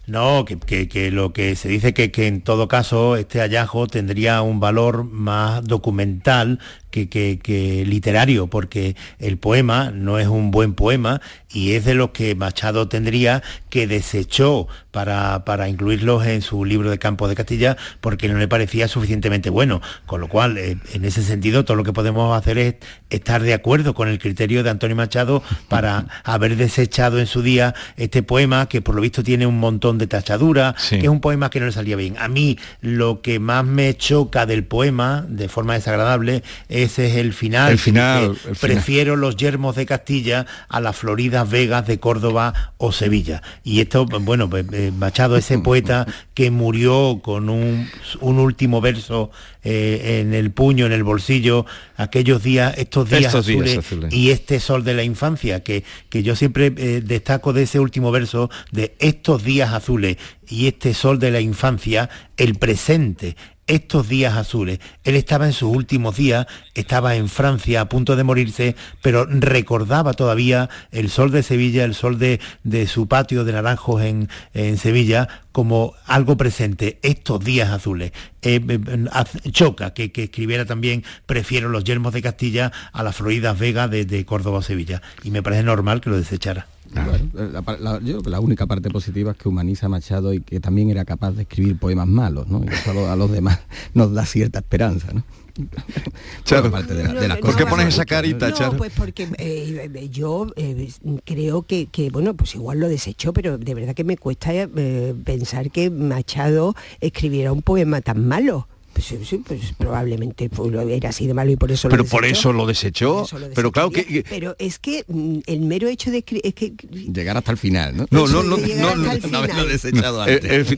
No, que, que- que lo que se dice que, que en todo caso este hallazgo tendría un valor más documental que, que- que literario, porque el poema no es un buen poema y es de los que Machado tendría que desechó para, para incluirlos en su libro de Campo de Castilla porque no le parecía suficientemente bueno. Con lo cual, eh, en ese sentido, todo lo que podemos hacer es estar de acuerdo con el criterio de Antonio Machado para haber desechado en su día este poema que por lo visto tiene un montón de tachaduras, que es un poema que no le salía bien. A mí lo que más me choca del poema, de forma desagradable, ese es el final. El final. Prefiero los yermos de Castilla a las floridas vegas de Córdoba o Sevilla. Y esto, bueno, pues, eh, Machado, ese poeta que murió con un, un último verso eh, en el puño, en el bolsillo, aquellos días, estos días, Estos días azules, azules. y este sol de la infancia, que, que yo siempre eh, destaco de ese último verso, de estos días azules y este sol de la infancia, el presente, estos días azules. Él estaba en sus últimos días, estaba en Francia a punto de morirse, pero recordaba todavía el sol de Sevilla, el sol de, de su patio de naranjos en, en Sevilla, como algo presente, estos días azules. Eh, eh, choca que, que escribiera también, prefiero los yermos de Castilla a las Floridas Vegas de, de Córdoba o Sevilla. Y me parece normal que lo desechara. Bueno, la, yo creo que la única parte positiva es que humaniza a Machado y que también era capaz de escribir poemas malos, ¿no? Y eso a, lo- a los demás nos da cierta esperanza, ¿no? Charo, aparte de, la- de las ¿por qué pones esa carita, ¿no? Charo? Pues porque eh, eh, yo eh, creo que, que, bueno, pues igual lo desechó, pero de verdad que me cuesta eh, pensar que Machado escribiera un poema tan malo. Pues, sí, sí, pues probablemente fue- lo era así de malo y por eso lo Pero por desechó. eso lo desechó. Por eso lo pero claro que... Pero es que mm, el mero hecho de escribir... Es que Llegar hasta el final, ¿no? No, no, no, no, no, haberlo desechado Eh, antes. el fin-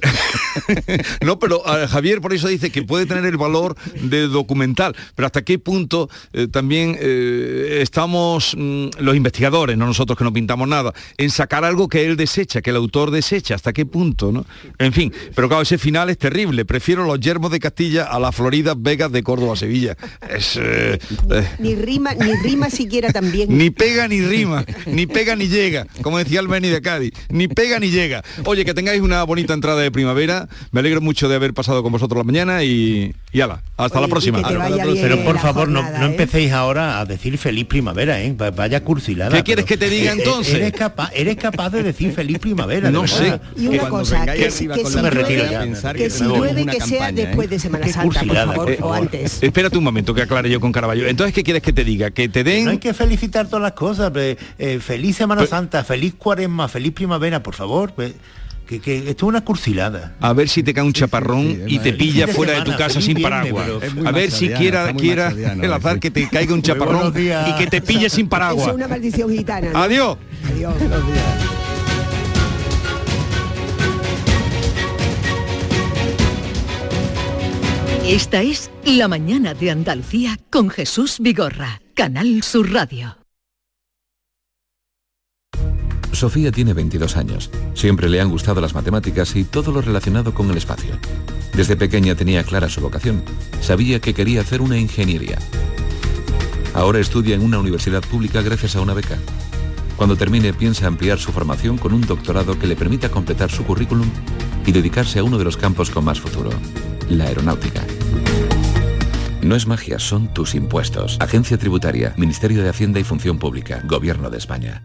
no, pero eh, Javier por eso dice que puede tener el valor de documental, pero hasta qué punto eh, también eh, estamos mm, los investigadores, no nosotros que no pintamos nada, en sacar algo que él desecha, que el autor desecha, hasta qué punto, ¿no? En fin, pero claro, ese final es terrible. Prefiero los yermos de Castilla a las Floridas Vegas de Córdoba, Sevilla. Es eh, eh, ni rima, ni rima siquiera también. ni pega ni rima, ni pega ni llega, como decía el Beni de Cádiz, ni pega ni llega. Oye, que tengáis una bonita entrada de primavera, me alegro mucho de haber pasado con vosotros la mañana y, y ala, hasta la próxima. Pero por favor, no, no empecéis ahora a decir feliz primavera, ¿eh? Va- Vaya cursilada. ¿Qué quieres que te diga eh, eh, entonces? Eres capaz, eres capaz de decir feliz primavera. No sé. Y una cosa, que, si- que que si llueve que sea ¿eh? después de Semana Santa, por cursilada, favor, por o favor. antes. Espérate un momento que aclare yo con Caraballo. Entonces, ¿qué quieres que te diga? Que te den... No hay que felicitar todas las cosas. eh, feliz Semana Santa, feliz Cuaresma, feliz primavera, por favor. que, que esto es una cursilada. A ver si te cae un chaparrón y te pilla de fuera de tu casa sin paraguas. A ver si quiera, quiera el azar que te caiga un chaparrón buenos días. y que te pille sin paraguas. es una maldición gitana. ¿no? Adiós. Adiós. Esta es La mañana de Andalucía con Jesús Vigorra, Canal Sur Radio. Sofía tiene 22 años. Siempre le han gustado las matemáticas y todo lo relacionado con el espacio. Desde pequeña tenía clara su vocación. Sabía que quería hacer una ingeniería. Ahora estudia en una universidad pública gracias a una beca. Cuando termine piensa ampliar su formación con un doctorado que le permita completar su currículum y dedicarse a uno de los campos con más futuro, la aeronáutica. No es magia, son tus impuestos. Agencia Tributaria, Ministerio de Hacienda y Función Pública, Gobierno de España.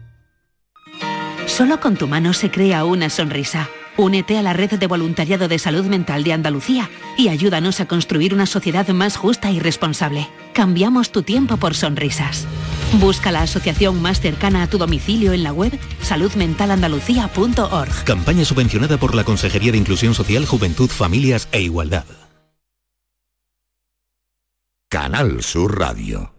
Solo con tu mano se crea una sonrisa. Únete a la red de voluntariado de salud mental de Andalucía y ayúdanos a construir una sociedad más justa y responsable. Cambiamos tu tiempo por sonrisas. Busca la asociación más cercana a tu domicilio en la web saludmentalandalucía.org. Campaña subvencionada por la Consejería de Inclusión Social, Juventud, Familias e Igualdad. Canal Sur Radio.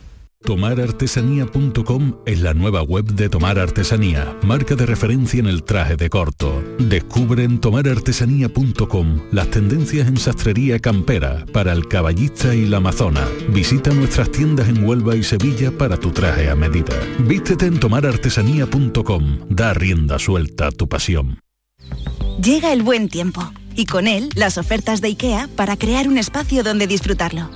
Tomarartesanía.com es la nueva web de Tomar Artesanía, marca de referencia en el traje de corto. Descubre en tomarartesanía.com las tendencias en sastrería campera para el caballista y la amazona. Visita nuestras tiendas en Huelva y Sevilla para tu traje a medida. Vístete en tomarartesanía.com. Da rienda suelta a tu pasión. Llega el buen tiempo y con él las ofertas de IKEA para crear un espacio donde disfrutarlo.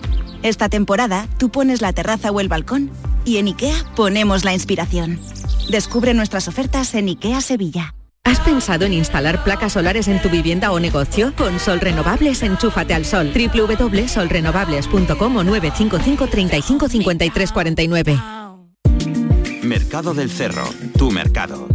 Esta temporada tú pones la terraza o el balcón y en IKEA ponemos la inspiración. Descubre nuestras ofertas en IKEA Sevilla. ¿Has pensado en instalar placas solares en tu vivienda o negocio? Con Sol Renovables, enchúfate al sol. www.solrenovables.com o 955 35 53 49. Mercado del Cerro, tu mercado.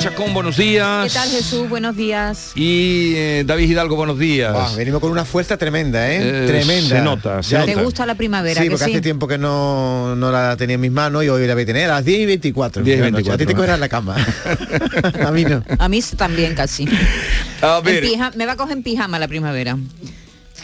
Chacón, buenos días. ¿Qué tal Jesús? Buenos días. Y eh, David Hidalgo, buenos días. Venimos con una fuerza tremenda, ¿eh? Eh, tremenda. se nota, se Ya- nota. ¿Te gusta la primavera? Sí, que porque sí? hace tiempo que no, no la tenía en mis manos y hoy la voy a tener a las 10 y 24. 10 y de la noche. A ti te 24. cogerás la cama. a mí no. A mí también casi. A En ver, me va a coger en pijama la primavera.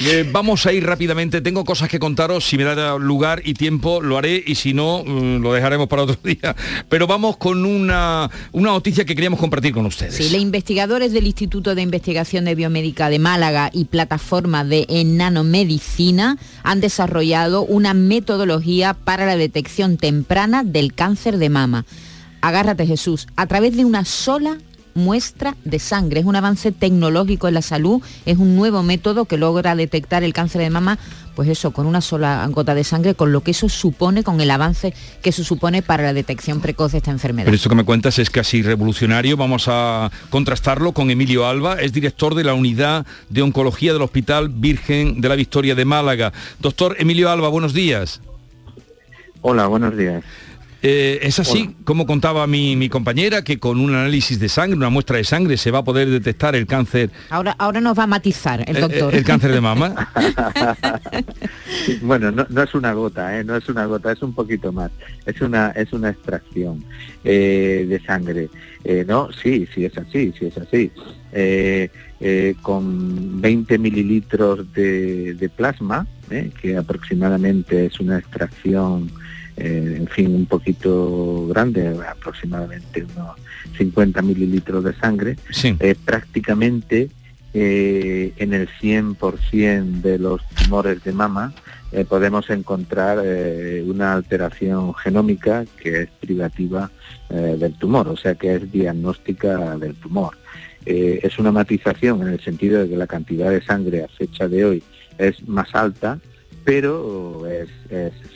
Eh, vamos a ir rápidamente. Tengo cosas que contaros. Si me da lugar y tiempo, lo haré. Y si no, mm, lo dejaremos para otro día. Pero vamos con una, una noticia que queríamos compartir con ustedes. Sí, los investigadores del Instituto de Investigación de Biomédica de Málaga y Plataforma de Nanomedicina han desarrollado una metodología para la detección temprana del cáncer de mama. Agárrate Jesús, a través de una sola muestra de sangre. Es un avance tecnológico en la salud, es un nuevo método que logra detectar el cáncer de mama, pues eso, con una sola gota de sangre, con lo que eso supone, con el avance que eso supone para la detección precoz de esta enfermedad. Pero esto que me cuentas es casi revolucionario. Vamos a contrastarlo con Emilio Alba, es director de la unidad de oncología del Hospital Virgen de la Victoria de Málaga. Doctor Emilio Alba, buenos días. Hola, buenos días. Eh, ¿Es así, como contaba mi, mi, compañera, que con un análisis de sangre, una muestra de sangre, se va a poder detectar el cáncer? Ahora, ahora nos va a matizar el doctor. ¿El, cáncer de mama? bueno, no, es una gota, ¿eh? no es una gota, es un poquito más. Es una, es una extracción eh, de sangre. no, sí, sí es así, sí es así. con 20 mililitros de, de plasma, que aproximadamente es una extracción eh, en fin, un poquito grande, aproximadamente unos 50 mililitros de sangre, eh, prácticamente eh, en el 100% de los tumores de mama podemos encontrar una alteración genómica que es privativa del tumor, o sea que es diagnóstica del tumor. es una matización en el sentido de que la cantidad de sangre a fecha de hoy es más alta, pero es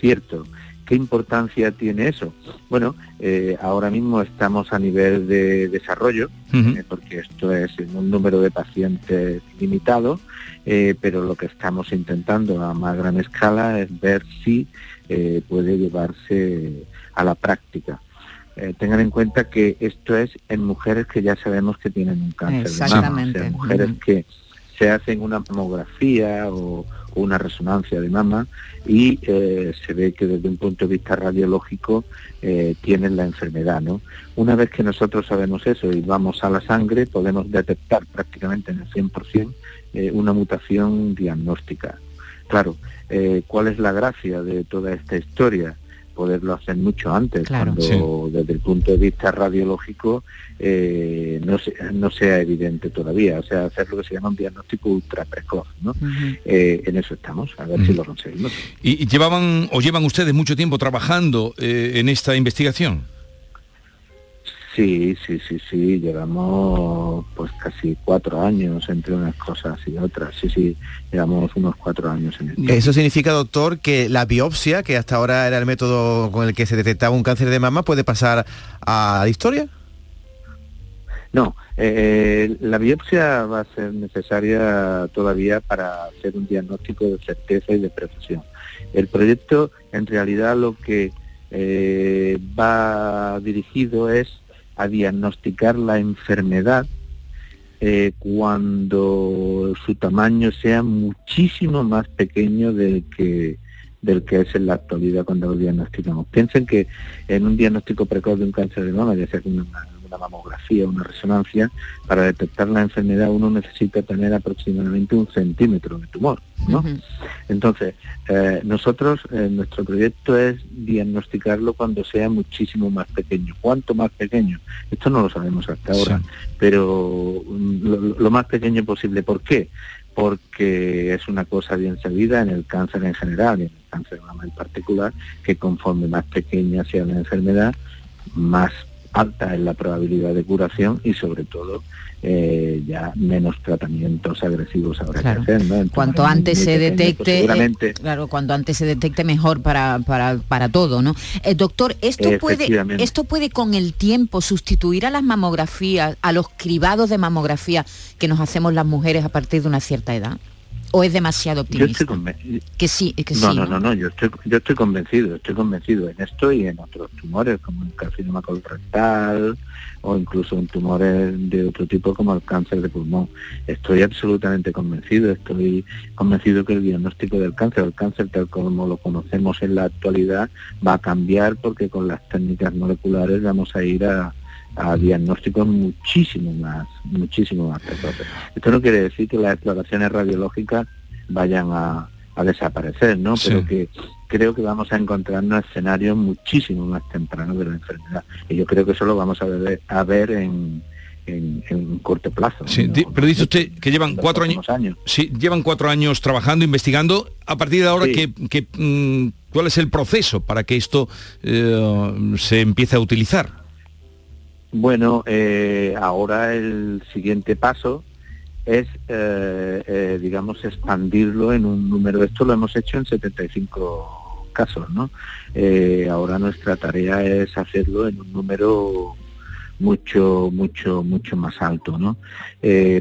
cierto ¿Qué importancia tiene eso? Bueno, eh, ahora mismo estamos a nivel de desarrollo, eh, porque esto es en un número de pacientes limitado, eh, pero lo que estamos intentando a más gran escala es ver si puede llevarse a la práctica. tengan en cuenta que esto es en mujeres que ya sabemos que tienen un cáncer de mama, o sea, mujeres que se hacen una mamografía o, una resonancia de mama y eh, se ve que desde un punto de vista radiológico eh, tienen la enfermedad. ¿no? Una vez que nosotros sabemos eso y vamos a la sangre, podemos detectar prácticamente en el 100% eh, una mutación diagnóstica. Claro, ¿cuál es la gracia de toda esta historia? Poderlo hacer mucho antes, cuando desde el punto de vista radiológico eh, no, no sea evidente todavía, o sea, hacer lo que se llama un diagnóstico ultra precoz, ¿no? Eh, en eso estamos, a ver si lo conseguimos. ¿Y llevaban o llevan ustedes mucho tiempo trabajando eh, en esta investigación? Sí, sí, sí, sí, llevamos pues casi cuatro años entre unas cosas y otras, sí, sí, llevamos unos cuatro años en esto. ¿Eso significa, doctor, que la biopsia, que hasta ahora era el método con el que se detectaba un cáncer de mama, puede pasar a la historia? No, eh, la biopsia va a ser necesaria todavía para hacer un diagnóstico de certeza y de precisión. El proyecto, en realidad, lo que eh, va dirigido es a diagnosticar la enfermedad eh, cuando su tamaño sea muchísimo más pequeño del que del que es en la actualidad cuando lo diagnosticamos. Piensen que en un diagnóstico precoz de un cáncer de mama, ya sea una, una mamografía, una resonancia, para detectar la enfermedad uno necesita tener aproximadamente un centímetro de tumor. ¿no? Entonces, eh, nosotros, eh, nuestro proyecto es diagnosticarlo cuando sea muchísimo más pequeño. ¿Cuánto más pequeño? Esto no lo sabemos hasta ahora, pero mm, lo, más pequeño posible. ¿Por qué? Porque es una cosa bien sabida en el cáncer en general y en el cáncer de mama en particular, que conforme más pequeña sea la enfermedad, más alta es la probabilidad de curación y sobre todo eh, ya menos tratamientos agresivos habrá que hacer. cuanto antes se detecte, eh, claro, cuanto antes se detecte mejor para, para, para todo, ¿no? Eh, doctor, esto puede, esto puede con el tiempo sustituir a las mamografías, a los cribados de mamografía que nos hacemos las mujeres a partir de una cierta edad. ¿O es demasiado optimista? que sí, que no, sí. No, no, no, yo estoy, yo estoy convencido, estoy convencido en esto y en otros tumores como el carcinoma colorectal o incluso en tumores de otro tipo como el cáncer de pulmón. Estoy absolutamente convencido, estoy convencido que el diagnóstico del cáncer, el cáncer tal como lo conocemos en la actualidad, va a cambiar porque con las técnicas moleculares vamos a ir a, a diagnósticos muchísimo más, muchísimo más precoces. Esto no quiere decir que las exploraciones radiológicas vayan a, desaparecer, ¿no? Pero que creo que vamos a encontrarnos escenarios muchísimo más tempranos de la enfermedad. Y yo creo que eso lo vamos a ver, a ver en, en, corto plazo. Sí, pero dice usted que llevan cuatro años, Sí, llevan cuatro años trabajando, investigando. A partir de ahora, que, mm, ¿cuál es el proceso para que esto eh, se empiece a utilizar? Bueno, eh, ahora el siguiente paso es, eh, eh, digamos, expandirlo en un número. Esto lo hemos hecho en 75 casos, ¿no? ahora nuestra tarea es hacerlo en un número mucho, mucho, mucho más alto, ¿no?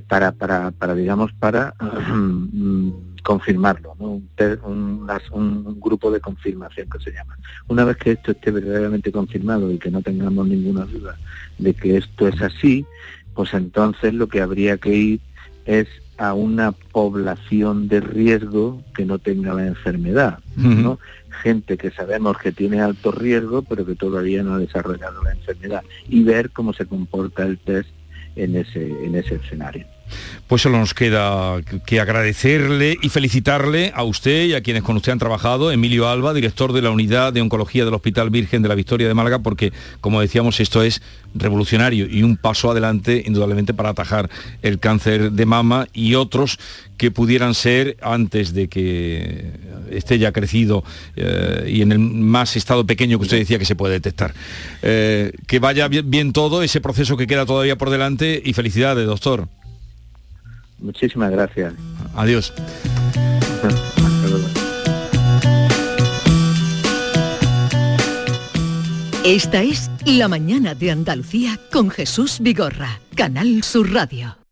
para, para, para, digamos, para confirmarlo, ¿no? un, un, grupo de confirmación que se llama. Una vez que esto esté verdaderamente confirmado y que no tengamos ninguna duda de que esto es así, pues entonces lo que habría que ir es a una población de riesgo que no tenga la enfermedad, ¿no? Gente que sabemos que tiene alto riesgo, pero que todavía no ha desarrollado la enfermedad, y ver cómo se comporta el test en ese, en ese escenario. Pues solo nos queda que agradecerle y felicitarle a usted y a quienes con usted han trabajado, Emilio Alba, director de la Unidad de Oncología del Hospital Virgen de la Victoria de Málaga, porque, como decíamos, esto es revolucionario y un paso adelante, indudablemente, para atajar el cáncer de mama y otros que pudieran ser antes de que esté ya crecido eh, y en el más estado pequeño que usted decía que se puede detectar. Eh, que vaya bien todo, ese proceso que queda todavía por delante y felicidades, doctor. Muchísimas gracias. Adiós. Esta es La Mañana de Andalucía con Jesús Vigorra, Canal Sur Radio.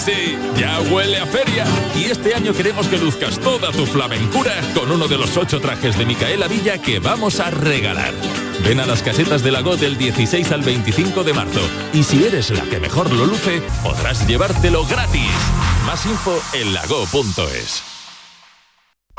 sí ya huele a feria. Y este año queremos que luzcas toda tu flamencura con uno de los ocho trajes de Micaela Villa que vamos a regalar. Ven a las casetas de Lago del 16 al 25 de marzo. Y si eres la que mejor lo luce, podrás llevártelo gratis. Más info en lago.es.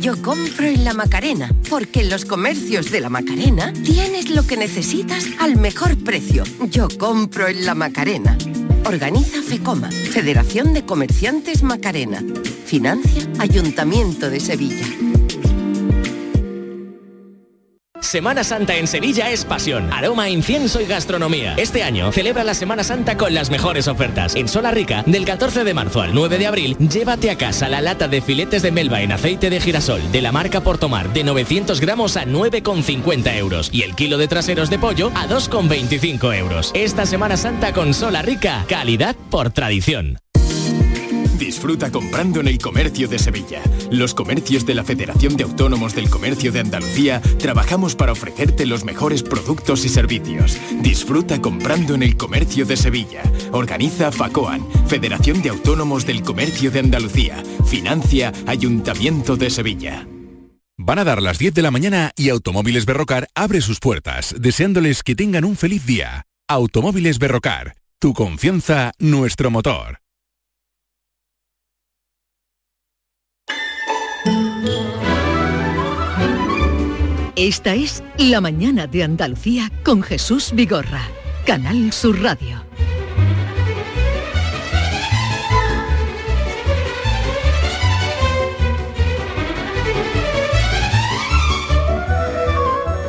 Yo compro en la Macarena, porque en los comercios de la Macarena tienes lo que necesitas al mejor precio. Yo compro en la Macarena. Organiza FECOMA, Federación de Comerciantes Macarena. Financia Ayuntamiento de Sevilla. Semana Santa en Sevilla es pasión, aroma, incienso y gastronomía. Este año celebra la Semana Santa con las mejores ofertas. En Sola Rica, del 14 de marzo al 9 de abril, llévate a casa la lata de filetes de melva en aceite de girasol de la marca Portomar de 900 gramos a 9,50 euros y el kilo de traseros de pollo a 2,25 euros. Esta Semana Santa con Sola Rica, calidad por tradición. Disfruta comprando en el comercio de Sevilla. Los comercios de la Federación de Autónomos del Comercio de Andalucía trabajamos para ofrecerte los mejores productos y servicios. Disfruta comprando en el comercio de Sevilla. Organiza FACOAN, Federación de Autónomos del Comercio de Andalucía. Financia Ayuntamiento de Sevilla. Van a dar las 10 de la mañana y Automóviles Berrocar abre sus puertas, deseándoles que tengan un feliz día. Automóviles Berrocar, tu confianza, nuestro motor. Esta es La Mañana de Andalucía con Jesús Vigorra, Canal Sur Radio.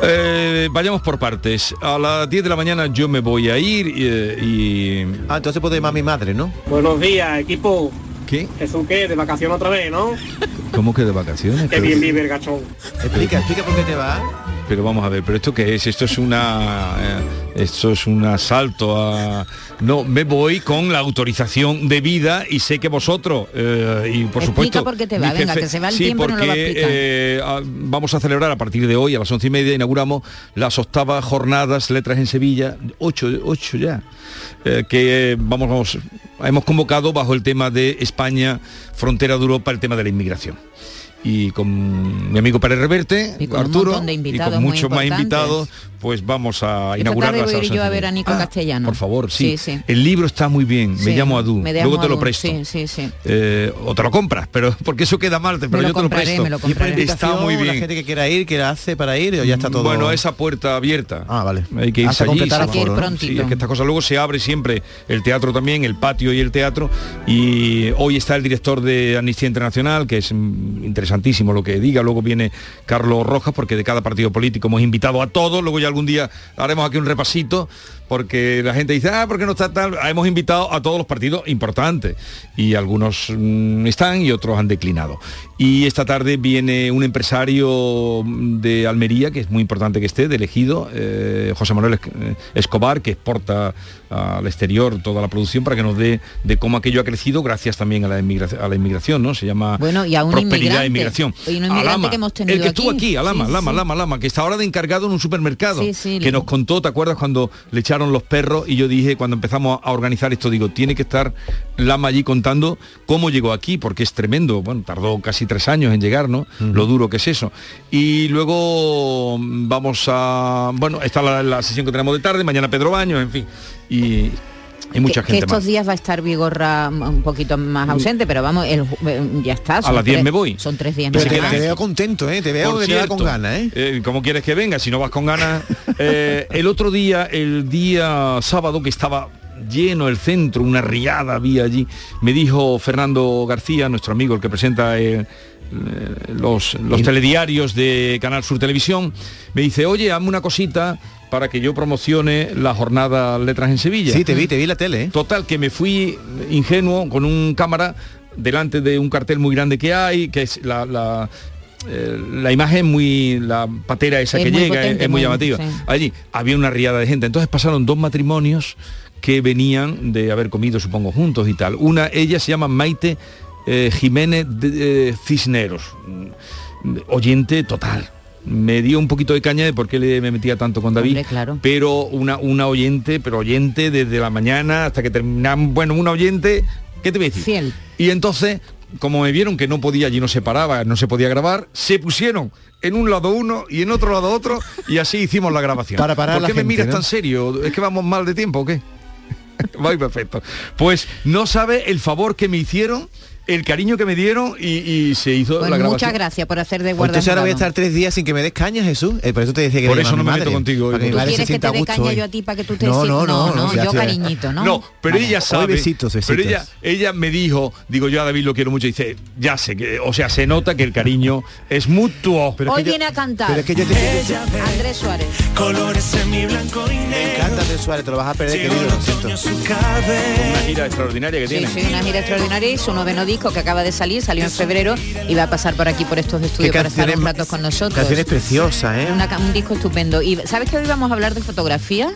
Eh, vayamos por partes. A las 10 de la mañana yo me voy a ir y... Ah, entonces puede llamar a mi madre, ¿no? Buenos días, equipo. ¿Qué? ¿Eso qué? ¿De vacación otra vez, no? ¿Cómo que de vacaciones? Qué bien vive el gachón. Explica, explica por qué te va. Pero vamos a ver, ¿pero esto qué es? Esto es una... eh, esto es un asalto a... No, me voy con la autorización de vida y sé que vosotros, eh, y por Explica supuesto... por qué te va, que se va el sí, tiempo no lo va a porque, eh, a- vamos a celebrar a partir de hoy, a las once y media, inauguramos las octavas jornadas Letras en Sevilla, ocho, ocho ya, eh, que vamos, vamos, hemos convocado bajo el tema de España, frontera de Europa, el tema de la inmigración. Y con mi amigo Pérez Reverte, Y con Arturo, montón de invitados y con muchos más invitados, pues vamos a Esta inaugurar tarde la voy sala yo a ver a Sanfermín. Nico Castellano. Por favor, sí. Sí, sí. El libro está muy bien, me llamo Adu, me luego te lo presto. Sí, sí, sí. Eh, o te lo compras, pero porque eso queda mal, pero yo te lo presto. me lo compraré. Está muy la bien. gente que quiera ir, que la hace para ir, o ya está todo. Bueno, esa puerta abierta. Ah, vale. Hay que irse Hasta allí. Hay que ir prontito. Sí, es que estas cosas luego se abre siempre el teatro también, el patio y el teatro. Y hoy está el director de Amnistía Internacional, que es mm, interesantísimo lo que diga. Luego viene Carlos Rojas, porque de cada partido político hemos invitado a todos. Luego ya algún día haremos aquí un repasito, porque la gente dice, ah, ¿por qué no está tal? Hemos invitado a todos los partidos importantes. Y algunos mm, están y otros han declinado. Y esta tarde viene un empresario de Almería, que es muy importante que esté, de elegido, eh, José Manuel eh, Escobar, que exporta al exterior toda la producción para que nos dé de cómo aquello ha crecido gracias también a la inmigración, a la inmigración ¿no? Se llama Bueno, y a un prosperidad inmigrante. e inmigración. Alama, que hemos tenido el que estuvo aquí. Alama, Sí, Lama, sí. Lama, Lama, que está ahora de encargado en un supermercado, Sí, sí, que le- nos contó, ¿te acuerdas cuando le echaron los perros? Y yo dije, cuando empezamos a organizar esto, digo, tiene que estar Lama allí contando cómo llegó aquí, porque es tremendo. Bueno, tardó casi tres años en llegar, ¿no? Lo duro que es eso. Y luego vamos a... Bueno, está la, la sesión que tenemos de tarde, mañana Pedro Baños, en fin. Y, y mucha que, que gente estos más. días va a estar Vigorra un poquito más ausente, pero vamos, el eh, ya está. son las 10 tres- me voy. Son tres días Pero te, te veo contento, ¿eh? Te veo te va con cierto, ganas, ¿eh? eh, ¿Cómo quieres que venga? Si no vas con ganas. Eh, el otro día, el día sábado, que estaba lleno el centro, una riada había allí, me dijo Fernando García, nuestro amigo, el que presenta eh, los, los telediarios de Canal Sur Televisión, me dice, oye, hazme una cosita para que yo promocione la jornada Letras en Sevilla. Sí, te vi, te vi la tele, ¿eh? Total, que me fui ingenuo con un cámara delante de un cartel muy grande que hay, que es la, la, eh, la imagen muy, la patera esa Es que llega, es- potente, es, muy muy- llamativa. sí. Allí había una riada de gente. Entonces pasaron dos matrimonios que venían de haber comido, supongo, juntos y tal. Una, ella se llama Maite eh, Jiménez de- eh, Cisneros, mm, oyente total. Me dio un poquito de caña de por qué le, me metía tanto con David, Hombre, claro. pero una, una oyente, pero oyente desde la mañana hasta que terminamos, bueno, una oyente, ¿qué te voy a decir? Fiel. Y entonces, como me vieron que no podía, allí no se paraba, no se podía grabar, se pusieron en un lado uno y en otro lado otro y así hicimos la grabación. Para parar ¿Por la qué me gente, miras ¿no? tan serio? ¿Es que vamos mal de tiempo o qué? Va perfecto. Pues no sabe el favor que me hicieron, el cariño que me dieron y, y se hizo Pues la grabación. muchas gracias por hacer de Pues guarda. entonces ahora voy a estar tres días sin que me des caña, Jesús. Eh, por eso te decía que Por eso no me mi meto madre, contigo, que mi ¿Tú ¿Tú madre quieres que te dé caña hoy. yo a ti para que tú te No, no, no, no, yo cariñito, ¿no? No, pero Vale. ella sabe. besitos, Pero besitos. ella, ella me dijo, digo yo a David lo quiero mucho, y dice, ya sé que, o sea, se nota que el cariño es mutuo. Pero es Hoy que yo- viene a cantar Pero es que yo te... Andrés Suárez. Colores semi blanco y Me negro. encanta Andrés Suárez, te lo vas a perder, querido. Una gira extraordinaria que Sí, tiene. sí, una gira extraordinaria y su noveno disco que acaba de salir, salió en febrero y va a pasar por aquí por estos estudios para estar un rato con nosotros. canciones preciosas, ¿eh? Una un disco estupendo. ¿Y sabes que hoy vamos a hablar de fotografía?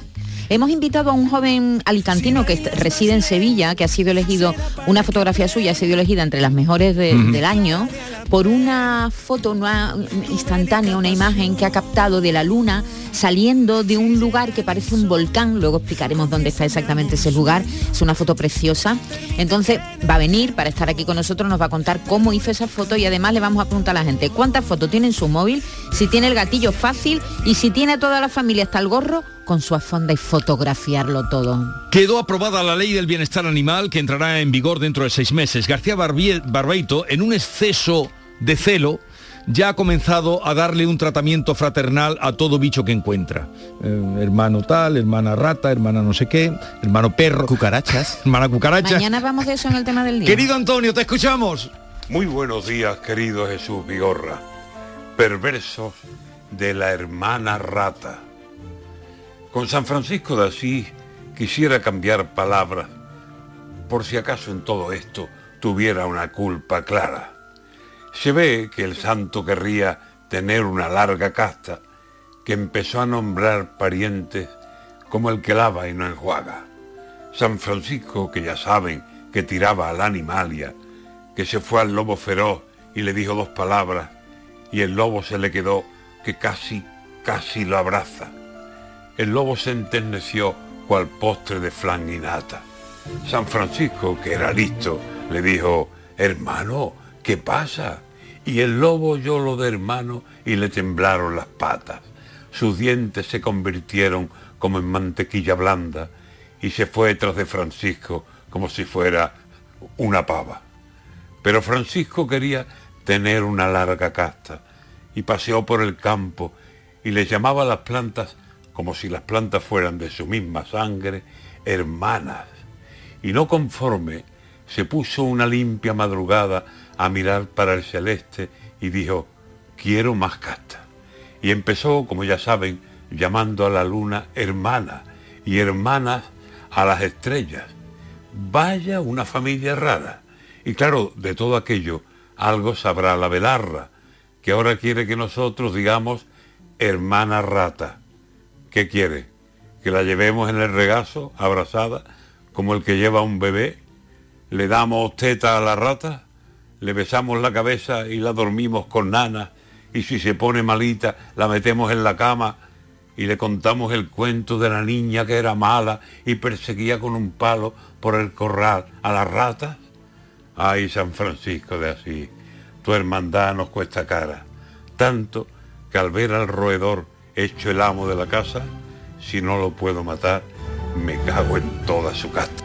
Hemos invitado a un joven alicantino que reside en Sevilla, que ha sido elegido, una fotografía suya ha sido elegida entre las mejores de- del año, por una foto una, instantánea, una imagen que ha captado de la luna saliendo de un lugar que parece un volcán, luego explicaremos dónde está exactamente ese lugar, es una foto preciosa. Entonces va a venir para estar aquí con nosotros, nos va a contar cómo hizo esa foto y además le vamos a preguntar a la gente cuántas fotos tiene en su móvil, si tiene el gatillo fácil y si tiene a toda la familia hasta el gorro con su afonda y fotografiarlo todo. Quedó aprobada la ley del bienestar animal que entrará en vigor dentro de seis meses. García Barbie- Barbeito, en un exceso de celo, ya ha comenzado a darle un tratamiento fraternal a todo bicho que encuentra. Eh, hermano tal, hermana rata, hermana no sé qué, hermano perro. Cucarachas. Hermana cucaracha. Mañana vamos de eso en el tema del día. Querido Antonio, te escuchamos. Muy buenos días, querido Jesús Vigorra. Perversos de la hermana rata. Con San Francisco de Asís quisiera cambiar palabras, por si acaso en todo esto tuviera una culpa clara. Se ve que el santo querría tener una larga casta, que empezó a nombrar parientes como el que lava y no enjuaga. San Francisco, que ya saben que tiraba a la animalia, que se fue al lobo feroz y le dijo dos palabras, y el lobo se le quedó que casi, casi lo abraza. El lobo se enterneció cual postre de flan y nata. San Francisco, que era listo, le dijo, hermano, ¿qué pasa? Y el lobo oyó lo de hermano y le temblaron las patas. Sus dientes se convirtieron como en mantequilla blanda y se fue tras de Francisco como si fuera una pava. Pero Francisco quería tener una larga casta y paseó por el campo y le llamaba a las plantas como si las plantas fueran de su misma sangre, hermanas. Y no conforme, se puso una limpia madrugada a mirar para el celeste y dijo, quiero más casta. Y empezó, como ya saben, llamando a la luna hermana y hermanas a las estrellas. Vaya una familia rara. Y claro, de todo aquello, algo sabrá la velarra, que ahora quiere que nosotros digamos hermana rata. ¿Qué quiere? ¿Que la llevemos en el regazo, abrazada, como el que lleva un bebé? ¿Le damos teta a la rata? ¿Le besamos la cabeza y la dormimos con nana? Y si se pone malita, la metemos en la cama y le contamos el cuento de la niña que era mala y perseguía con un palo por el corral a las ratas? Ay, San Francisco de Asís, tu hermandad nos cuesta cara, tanto que al ver al roedor hecho el amo de la casa, si no lo puedo matar, me cago en toda su casta.